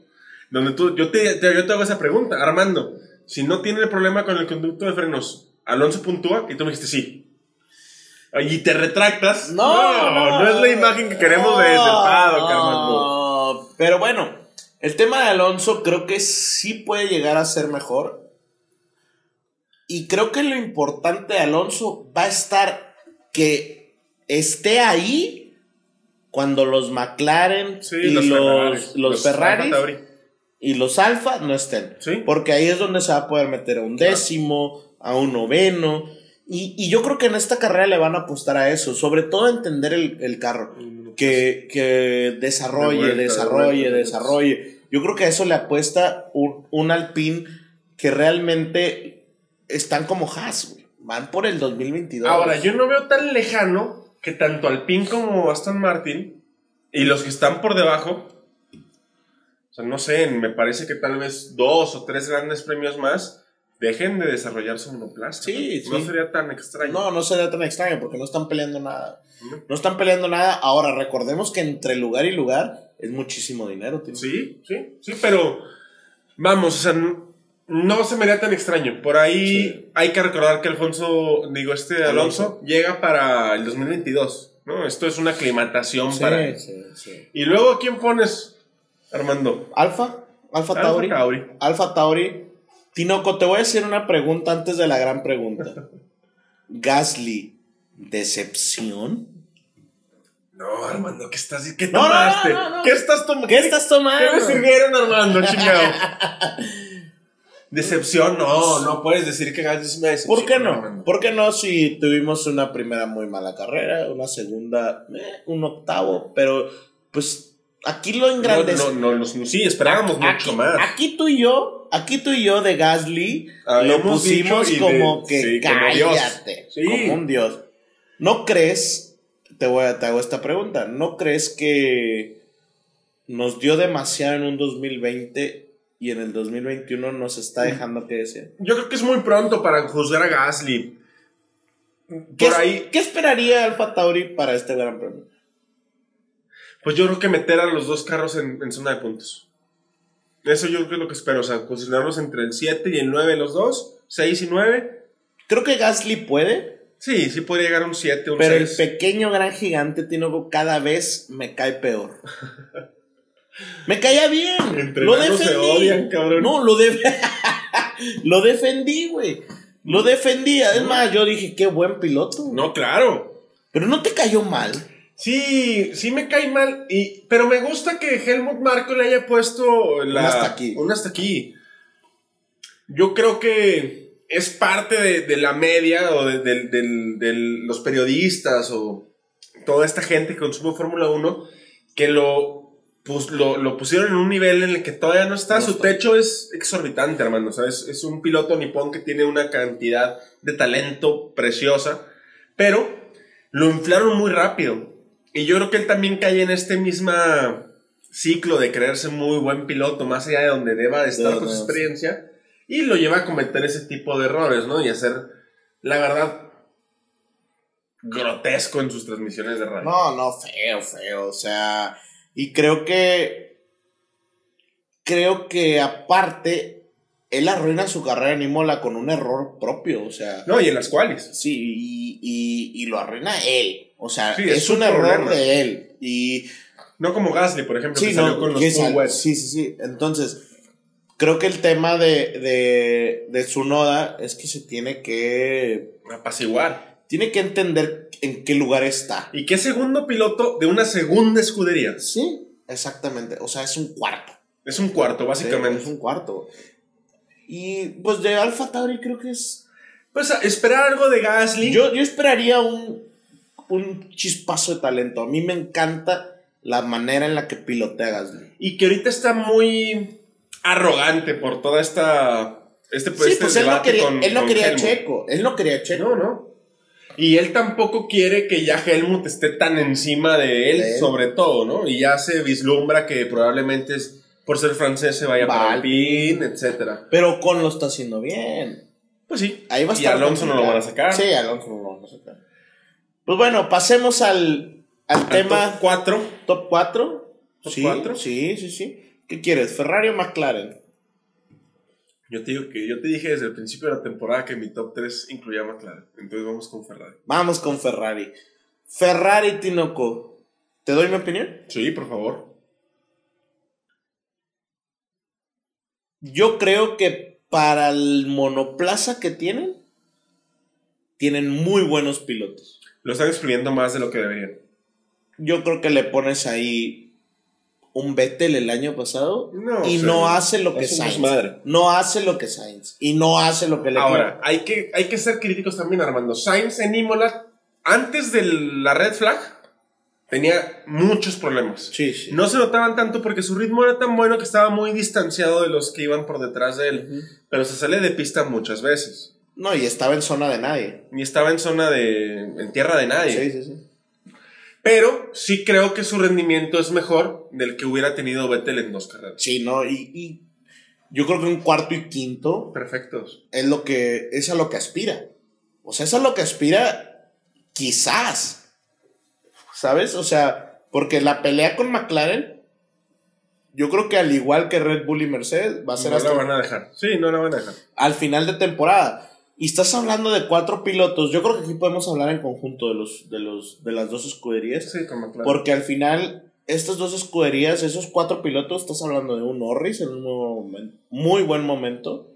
Donde tú, yo te, te- yo te hago esa pregunta. Armando, si no tiene el problema con el conducto de frenos, ¿Alonso puntúa? Y tú me dijiste sí. Y te retractas. No, no, no es la imagen que queremos de, del paddock. No, Pero bueno, el tema de Alonso creo que sí puede llegar a ser mejor. Y creo que lo importante de Alonso va a estar que esté ahí cuando los McLaren Sí, y los, los, Ferraris. Y los Alfa no estén. Sí. Porque ahí es donde se va a poder meter a un Claro. décimo, a un noveno. Y, y yo creo que en esta carrera le van a apostar a eso, sobre todo a entender el, el carro. Que, que desarrolle, De vuelta, de desarrolle, desarrolle. Yo creo que a eso le apuesta un, un Alpine que realmente están como Haas, güey. Van por el 2022. Ahora, yo no veo tan lejano que tanto Alpine como Aston Martin y los que están por debajo, o sea, no sé, me parece que tal vez dos o tres grandes premios más dejen de desarrollar su monoplaza. Sí, ¿no? sí. No sería tan extraño. No, no sería tan extraño porque no están peleando nada. No. No están peleando nada. Ahora, recordemos que entre lugar y lugar es muchísimo dinero, tío. Sí, sí, sí, pero vamos, o sea, no se me haría tan extraño. Por ahí Sí. hay que recordar que Alfonso, digo, este Alonso, Alonso. llega para el 2022, ¿no? Esto es una aclimatación Sí, para... sí, sí. Y luego, ¿a quién pones, Armando? Alfa, Alfa Alfa Tauri. Alfa Tauri. Tinoco, te voy a hacer una pregunta antes de la gran pregunta. Gasly, ¿decepción? No, Armando, ¿qué estás ¿Qué No, no, tomaste? no, no. ¿Qué estás tomando? ¿Qué estás tomando? ¿Qué me sirvieron, Armando, chingado? Decepción, no, no puedes decir que Gasly es una decepción. ¿Por qué no? Armando. ¿Por qué no si tuvimos una primera muy mala carrera, una segunda, eh, un octavo, pero pues aquí lo No, engrandece. no, no, los- sí, esperábamos mucho más. aquí tú y yo, aquí tú y yo de Gasly lo pusimos como de- que sí, como cállate, Sí. como un dios. ¿No crees? Te voy a te hago esta pregunta. ¿No crees que nos dio demasiado en un 2020 y en el 2021 nos está dejando que decir? Yo creo que es muy pronto para juzgar a Gasly. ¿Qué, Por ahí, ¿Qué esperaría Alfa Tauri para este Gran Premio? Pues yo creo que meter a los dos carros en, en zona de puntos. Eso yo creo que es lo que espero, o sea, posicionarlos entre el 7 y el 9 los dos, 6 y 9. Creo que Gasly puede, Sí, sí podría llegar a un 7, un pero el 6. pequeño gran gigante Tinoco cada vez me cae peor. Me caía bien. Entre lo enanos se defendí. odian, cabrón. No, lo, de- lo defendí, güey. Lo defendí. Además, yo dije, qué buen piloto. No, claro. Pero no te cayó mal. Sí, sí me cae mal, y, pero me gusta que Helmut Marko le haya puesto la, Un hasta aquí. un hasta aquí. Yo creo que es parte de, de la media o de, los periodistas o toda esta gente que consume Fórmula 1 que lo, pues, lo, lo pusieron en un nivel en el que todavía no está. No Su está. techo es exorbitante, hermano. ¿sabes? Es un piloto nipón que tiene una cantidad de talento preciosa, pero lo inflaron muy rápido. Y yo creo que él también cae en este mismo ciclo de creerse muy buen piloto, más allá de donde deba de estar con su experiencia, y lo lleva a cometer ese tipo de errores, ¿no? Y a ser, la verdad, grotesco en sus transmisiones de radio. No, no, feo, feo. O sea, y creo que. Creo que aparte, él arruina su carrera en Imola con un error propio. O sea, No, y en las cuales. sí, y, y- y lo arruina él. O sea, Sí, es, un error problema. de él. Y. No como Gasly, por ejemplo, Sí, que salió no, con los que full sal- sí, sí, sí. Entonces, creo que el tema de, de, de su noda es que se tiene que. Apaciguar. Tiene que entender en qué lugar está. ¿Y qué segundo piloto de una segunda escudería? Sí, exactamente. O sea, es un cuarto. Es un cuarto, Sí, básicamente. es un cuarto. Y pues de Alfa Tauri creo que es. Pues esperar algo de Gasly. Yo, yo esperaría un, un chispazo de talento. A mí me encanta la manera en la que pilotea Gasly. Y que ahorita está muy arrogante por toda esta. Este, Sí, este pues él no quería, con- él no quería Helmut. Checo. Él no quería Checo. No, no. Y él tampoco quiere que ya Helmut esté tan encima de él, De él. sobre todo, ¿no? Y ya se vislumbra que probablemente es, por ser francés se vaya Va para el pin, etcétera. Pero con lo está haciendo bien. Pues sí. Ahí va a y estar. Alonso no lo van a sacar. Sí, Alonso no lo van a sacar. Pues bueno, pasemos al, al Al tema top 4. top 4. ¿Top sí, cuatro? Sí, sí, sí. ¿Qué quieres? ¿Ferrari o McLaren? Yo te digo que yo te dije desde el principio de la temporada que mi top 3 incluía a McLaren. Entonces vamos con Ferrari. Vamos con Ferrari. Ferrari Tinoco. ¿Te doy mi opinión? Sí, por favor. Yo creo que para el monoplaza que tienen, tienen muy buenos pilotos. Lo están exprimiendo más de lo que deberían. Yo creo que le pones ahí un Vettel el año pasado No, y o sea, no hace lo que Sainz. desmadre. No hace lo que Sainz. Y no hace lo que le Ahora, hay que, hay que ser críticos también, Armando. Sainz en Imola, antes de la red flag, tenía muchos problemas. Sí, sí. No se notaban tanto porque su ritmo era tan bueno que estaba muy distanciado de los que iban por detrás de él. Ujú. Pero se sale de pista muchas veces. No, y estaba en zona de nadie. Ni estaba en zona de. en tierra de nadie. Sí, sí, sí. Pero sí creo que su rendimiento es mejor del que hubiera tenido Vettel en dos carreras. Sí, no, y, y yo creo que un cuarto y quinto Perfectos. es lo que es a lo que aspira. O sea, es a lo que aspira quizás. ¿Sabes? O sea, porque la pelea con McLaren yo creo que al igual que Red Bull y Mercedes va a ser No hasta la van a dejar. Sí, no la van a dejar. al final de temporada. Y estás hablando de cuatro pilotos. Yo creo que aquí podemos hablar en conjunto de los de los de las dos escuderías, Sí, con McLaren. porque al final estas dos escuderías, esos cuatro pilotos, estás hablando de un Norris en un muy buen momento,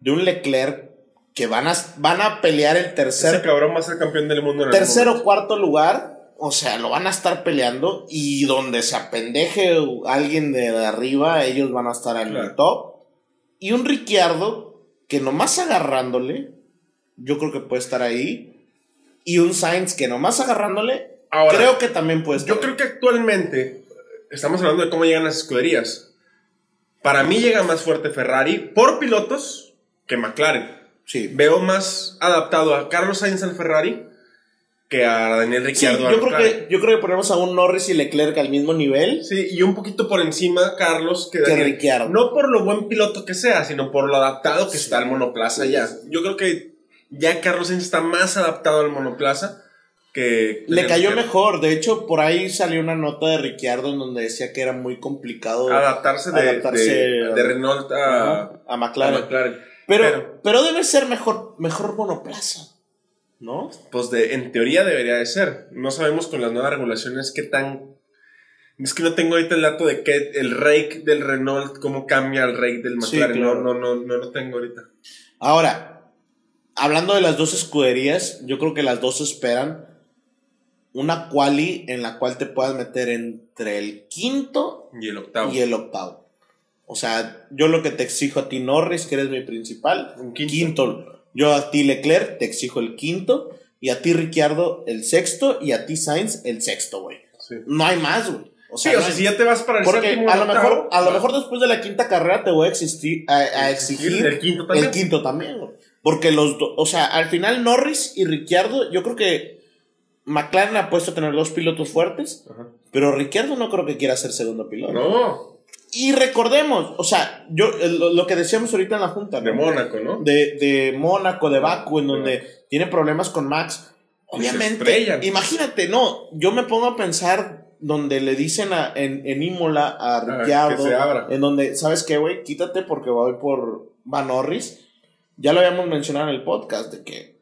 de un Leclerc que van a van a pelear el Ese tercer cabrón va a ser campeón del mundo en tercer o cuarto lugar, o sea, lo van a estar peleando y donde se apendeje alguien de arriba, ellos van a estar en el top. Y un Ricciardo que nomás agarrándole, yo creo que puede estar ahí. Y un Sainz que nomás agarrándole, Ahora, creo que también puede estar. Yo creo que actualmente estamos hablando de cómo llegan las escuderías. Para mí llega más fuerte Ferrari por pilotos que McLaren. Sí. Veo más adaptado a Carlos Sainz al Ferrari que a Daniel Sí, Ricciardo al yo creo, que, yo creo que ponemos a un Norris y Leclerc al mismo nivel. Sí, y un poquito por encima Carlos que Que. Ricciardo. No por lo buen piloto que sea, sino por lo adaptado que Sí. está el monoplaza Sí, ya. sí. Yo creo que ya Carlos Sainz está más adaptado al monoplaza que... Le cayó que mejor. De hecho, por ahí salió una nota de Ricciardo en donde decía que era muy complicado Adaptarse de, Adaptarse de, a- de Renault a, a a McLaren. McLaren. Pero, Pero- pero, debe ser mejor, mejor monoplaza. ¿No? Pues de, en teoría debería de ser. No sabemos con las nuevas regulaciones qué tan... Es que no tengo ahorita el dato de que el rake del Renault, cómo cambia el rake del Sí, McLaren. claro. No, no, no, no lo tengo ahorita. Ahora, hablando de las dos escuderías, yo creo que las dos esperan una quali en la cual te puedas meter entre el quinto Y el octavo. y el octavo. O sea, yo lo que te exijo a ti, Norris, que eres mi principal, Un quinto. quinto. Yo a ti, Leclerc, te exijo el quinto. Y a ti, Ricciardo, el sexto. Y a ti, Sainz, el sexto, güey. Sí. No hay más, güey. O Sí, sea, o no sea, hay- si ya te vas para el porque séptimo a lo octavo, mejor, a lo mejor después de la quinta carrera te voy a existir, a, a exigir el quinto también. el quinto también, güey. Porque los dos, o sea, al final Norris y Ricciardo, yo creo que McLaren ha puesto a tener dos pilotos fuertes, Ajá. pero Ricciardo no creo que quiera ser segundo piloto. No, Y recordemos, o sea, yo eh, lo, lo que decíamos ahorita en la junta, de ¿no? Mónaco, ¿no? de, de Mónaco, de Baku, en donde tiene problemas con Max. Obviamente, imagínate, no, yo me pongo a pensar donde le dicen a- en, en Imola a Ah, Ricciardo, abra. en donde, ¿sabes qué, güey? Quítate porque voy por Van Norris. Ya lo habíamos mencionado en el podcast, de que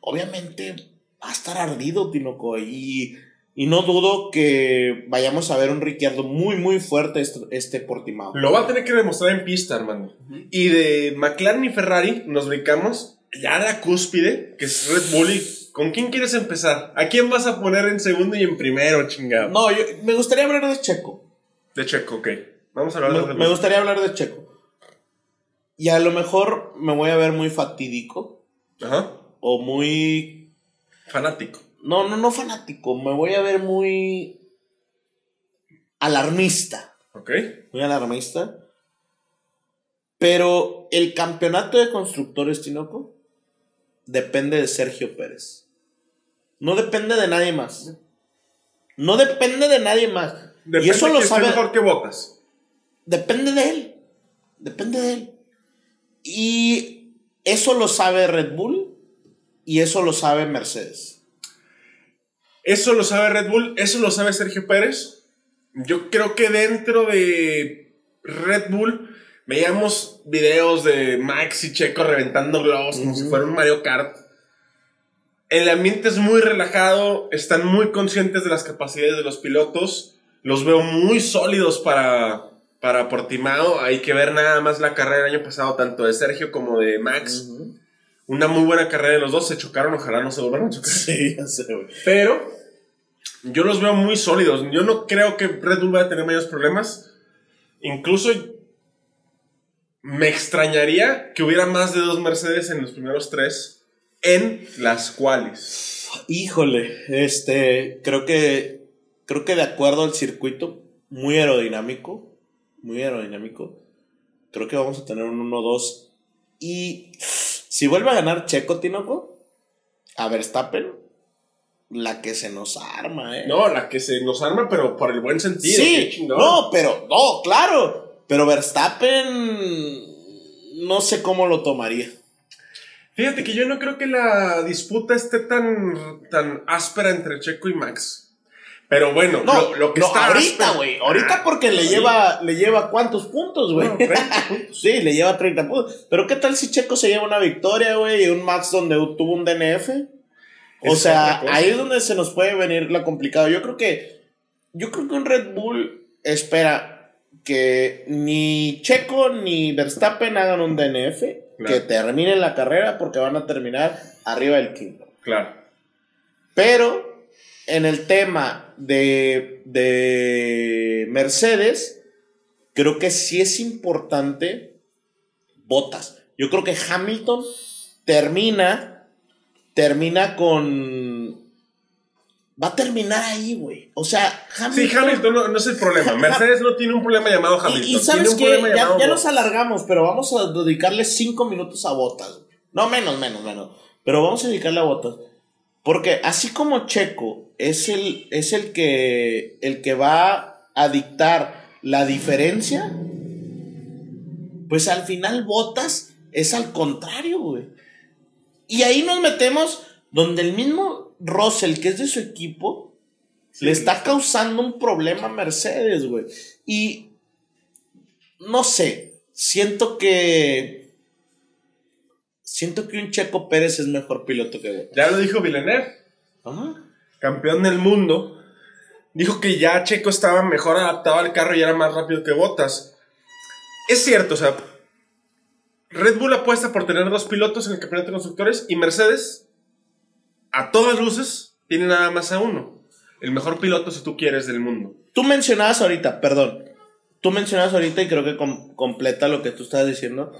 obviamente va a estar ardido Tinoco y, y no dudo que vayamos a ver un Ricciardo muy, muy fuerte este, este Portimao. Lo va a tener que demostrar en pista, hermano. Y de McLaren y Ferrari nos brincamos ya a la cúspide, que es Red Bull. y ¿Con quién quieres empezar? ¿A quién vas a poner en segundo y en primero, chingado? No, yo, me gustaría hablar de Checo. De Checo, ok. Vamos a hablar de Me, Red me Bull. gustaría hablar de Checo. Y a lo mejor me voy a ver muy fatídico Ajá. o muy... Fanático. No, no, no fanático. Me voy a ver muy alarmista. Ok. Muy alarmista. Pero el campeonato de constructores, Tinoco, depende de Sergio Pérez. No depende de nadie más. No depende de nadie más. Depende y eso que lo sabe. mejor que Botas. Depende de él. Depende de él. Y eso lo sabe Red Bull y eso lo sabe Mercedes. Eso lo sabe Red Bull, eso lo sabe Sergio Pérez. Yo creo que dentro de Red Bull veíamos videos de Max y Checo reventando globos como si fuera un Mario Kart. El ambiente es muy relajado, están muy conscientes de las capacidades de los pilotos. Los veo muy sólidos para, para Portimao. Hay que ver nada más la carrera del año pasado, tanto de Sergio como de Max. Una muy buena carrera de los dos. Se chocaron, ojalá no se vuelvan a chocar. Sí, ya sé, güey. Pero yo los veo muy sólidos. Yo no creo que Red Bull vaya a tener mayores problemas. Incluso me extrañaría que hubiera más de dos Mercedes en los primeros tres en las cuales. Híjole, este, creo que, creo que de acuerdo al circuito, muy aerodinámico, muy aerodinámico, creo que vamos a tener un 1-2. Y si vuelve a ganar Checo, Tinoco, a Verstappen, la que se nos arma, ¿eh? No, la que se nos arma, pero por el buen sentido. Sí, no, pero, no, claro. Pero Verstappen, no sé cómo lo tomaría. Fíjate que yo no creo que la disputa esté tan, tan áspera entre Checo y Max. Pero bueno, No, lo, lo que no, está ahorita, güey. Ahorita Ah, porque le lleva, le lleva cuántos puntos, güey. No, 30 puntos. sí, le lleva 30 puntos. Pero ¿qué tal si Checo se lleva una victoria, güey? Y un Max donde tuvo un DNF. O Es sea, ahí es donde se nos puede venir lo complicado. Yo creo que, yo creo que un Red Bull espera que ni Checo ni Verstappen hagan un DNF, Claro. que terminen la carrera porque van a terminar arriba del quinto. Claro. Pero en el tema de, de Mercedes, creo que sí es importante botas. Yo creo que Hamilton termina, termina con... Va a terminar ahí, güey. O sea, Hamilton... Sí, Hamilton no, no es el problema. Mercedes no tiene un problema llamado Hamilton. Y, y sabes que ya, ya nos alargamos, pero vamos a dedicarle cinco minutos a botas. No, menos, menos, menos. Pero vamos a dedicarle a botas. Porque así como Checo es el, es el que el que va a dictar la diferencia, pues al final Botas es al contrario, güey. Y ahí nos metemos donde el mismo Russell, que es de su equipo, le está causando un problema a Mercedes, güey. Y no sé, siento que siento que un Checo Pérez es mejor piloto que Bottas. Ya lo dijo Villeneuve, Ajá. campeón del mundo. Dijo que ya Checo estaba mejor adaptado al carro y era más rápido que Bottas. Es cierto, o sea, Red Bull apuesta por tener dos pilotos en el campeonato de constructores y Mercedes, a todas luces, tiene nada más a uno. El mejor piloto, si tú quieres, del mundo. Tú mencionabas ahorita, perdón. Tú mencionabas ahorita y creo que com- completa lo que tú estabas diciendo.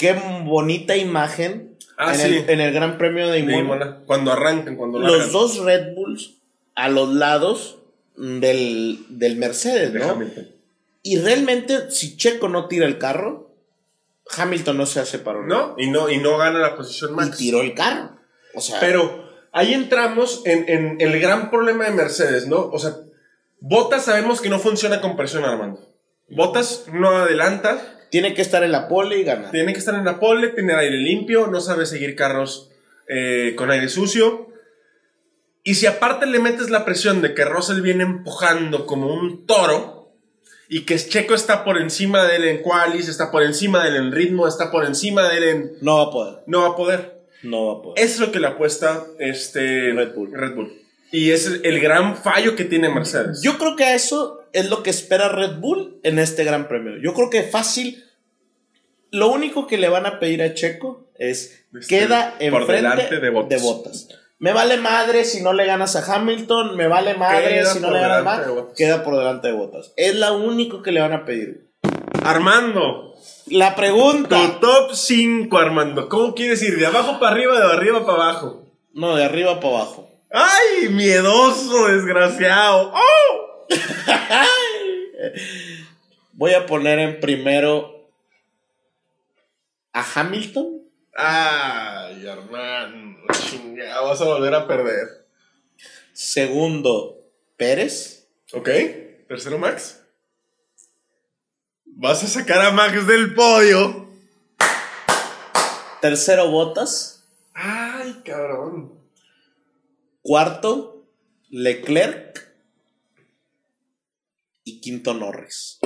Qué bonita imagen Ah, en, sí. el, en el Gran Premio de De Imola. Imola, Cuando arrancan, cuando Los largan. dos Red Bulls a los lados del, del Mercedes, de ¿no? Hamilton. Y realmente, si Checo no tira el carro, Hamilton no se hace para ¿No? Y no, y no gana la posición Y Max. tiró el carro. O sea, Pero ahí entramos en, en el gran problema de Mercedes, ¿no? O sea, Bottas sabemos que no funciona con presión, Armando. Bottas no adelanta, tiene que estar en la pole y ganar. tiene que estar en la pole, tener aire limpio, no sabe seguir carros eh, con aire sucio. Y si aparte le metes la presión de que Russell viene empujando como un toro y que Checo está por encima de él en qualis, está por encima de él en ritmo, está por encima de él en... No va a poder. No va a poder. No va a poder. Eso es lo que le apuesta este Red Bull. Red Bull. Y es el, gran fallo que tiene Mercedes. Yo creo que a eso es lo que espera Red Bull en este Gran Premio. Yo creo que fácil. Lo único que le van a pedir a Checo es Este, queda por enfrente delante de Bottas. Bottas. Me vale madre si no le ganas a Hamilton, me vale madre Queda si no le ganas más, de queda por delante de Bottas. Es lo único que le van a pedir. Armando, La tu pregunta. top 5, Armando. ¿Cómo quieres ir? ¿De abajo para arriba o de arriba para abajo? No, de arriba para abajo. ¡Ay, miedoso, desgraciado! ¡Oh! Voy a poner en primero a Hamilton. ¡Ay, Armando! Chingado, vas a volver a perder. Segundo, Pérez. ¿Ok? Tercero, Max. Vas a sacar a Max del podio. Tercero, Bottas. ¡Ay, cabrón! Cuarto, Leclerc. Y quinto, Norris.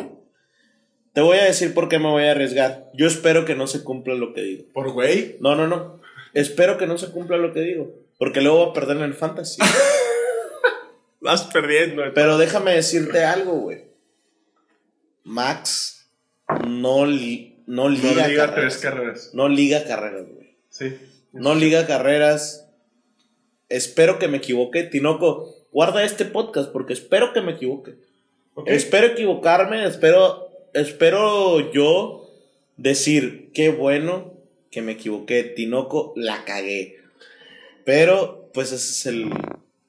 Te voy a decir por qué me voy a arriesgar. Yo espero que no se cumpla lo que digo. ¿Por güey? No, no, no. Espero que no se cumpla lo que digo. Porque luego voy a perder en el fantasy. Vas perdiendo. Pero déjame decirte algo, güey. Max no, li- no No liga, liga carreras. tres carreras. No liga carreras, güey. Sí. No liga carreras. Espero que me equivoque. Tinoco, guarda este podcast porque espero que me equivoque. Espero equivocarme, espero, espero yo decir, qué bueno que me equivoqué, Tinoco, la cagué. Pero, pues ese es el...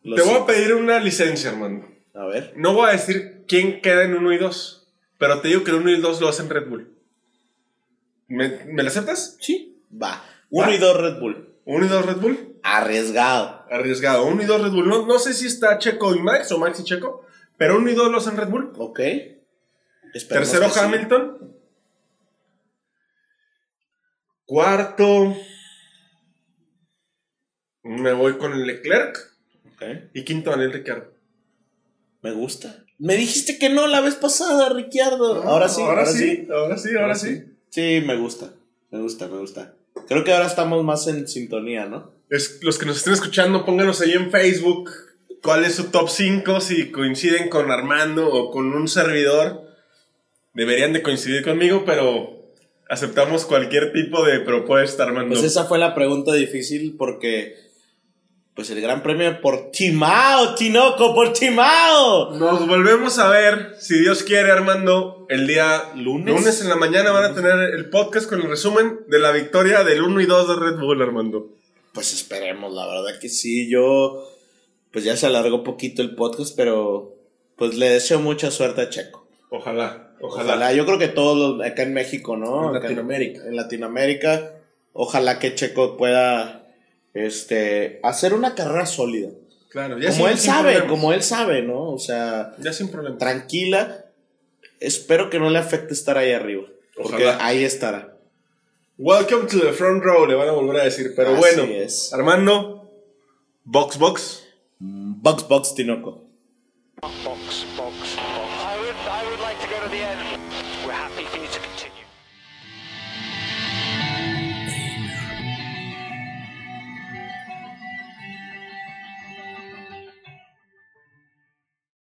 Te voy a pedir una licencia, Armando. A ver. No voy a decir quién queda en 1 y 2, pero te digo que el 1 y 2 lo hacen Red Bull. ¿Me, ¿me lo aceptas? Sí. Va. Uno Va. y dos Red Bull. 1 y 2 Red Bull. Arriesgado. Arriesgado. 1 y 2 Red Bull. No, no sé si está Checo y Max o Max y Checo, pero 1 y 2 lo hacen Red Bull. Ok. Esperemos Tercero sí. Hamilton. Cuarto. Me voy con Leclerc. Ok. Y quinto Daniel Ricciardo. Me gusta. Me dijiste que no la vez pasada, Ricciardo. ahora sí. Ahora, sí. Ahora sí, ahora sí. Sí, me gusta. Me gusta, me gusta. Creo que ahora estamos más en sintonía, ¿no? Es- los que nos estén escuchando, pónganos ahí en Facebook cuál es su top 5, si coinciden con Armando o con un servidor. Deberían de coincidir conmigo, pero aceptamos cualquier tipo de propuesta, Armando. Pues esa fue la pregunta difícil porque. Pues el gran premio de Portimao, Tinoco, Portimao. Nos volvemos a ver, si Dios quiere, Armando, el día Lunes. lunes en la mañana van a tener el podcast con el resumen de la victoria del 1 y 2 de Red Bull, Armando. Pues esperemos, la verdad que sí. Yo. Pues ya se alargó poquito el podcast, pero. Pues le deseo mucha suerte a Checo. Ojalá, ojalá. Ojalá, yo creo que todos los- acá en México, ¿no? En Acá Latinoamérica. En Latinoamérica. Ojalá que Checo pueda este, hacer una carrera sólida. Claro, ya como sin- él sin sabe, problemas. como él sabe, ¿no? O sea, Ya sin problema. tranquila. Espero que no le afecte estar ahí arriba. Porque Ojalá. ahí estará. Welcome to the front row, le van a volver a decir. Pero Así bueno, es. Armando, Box Box. Box Box Tinoco.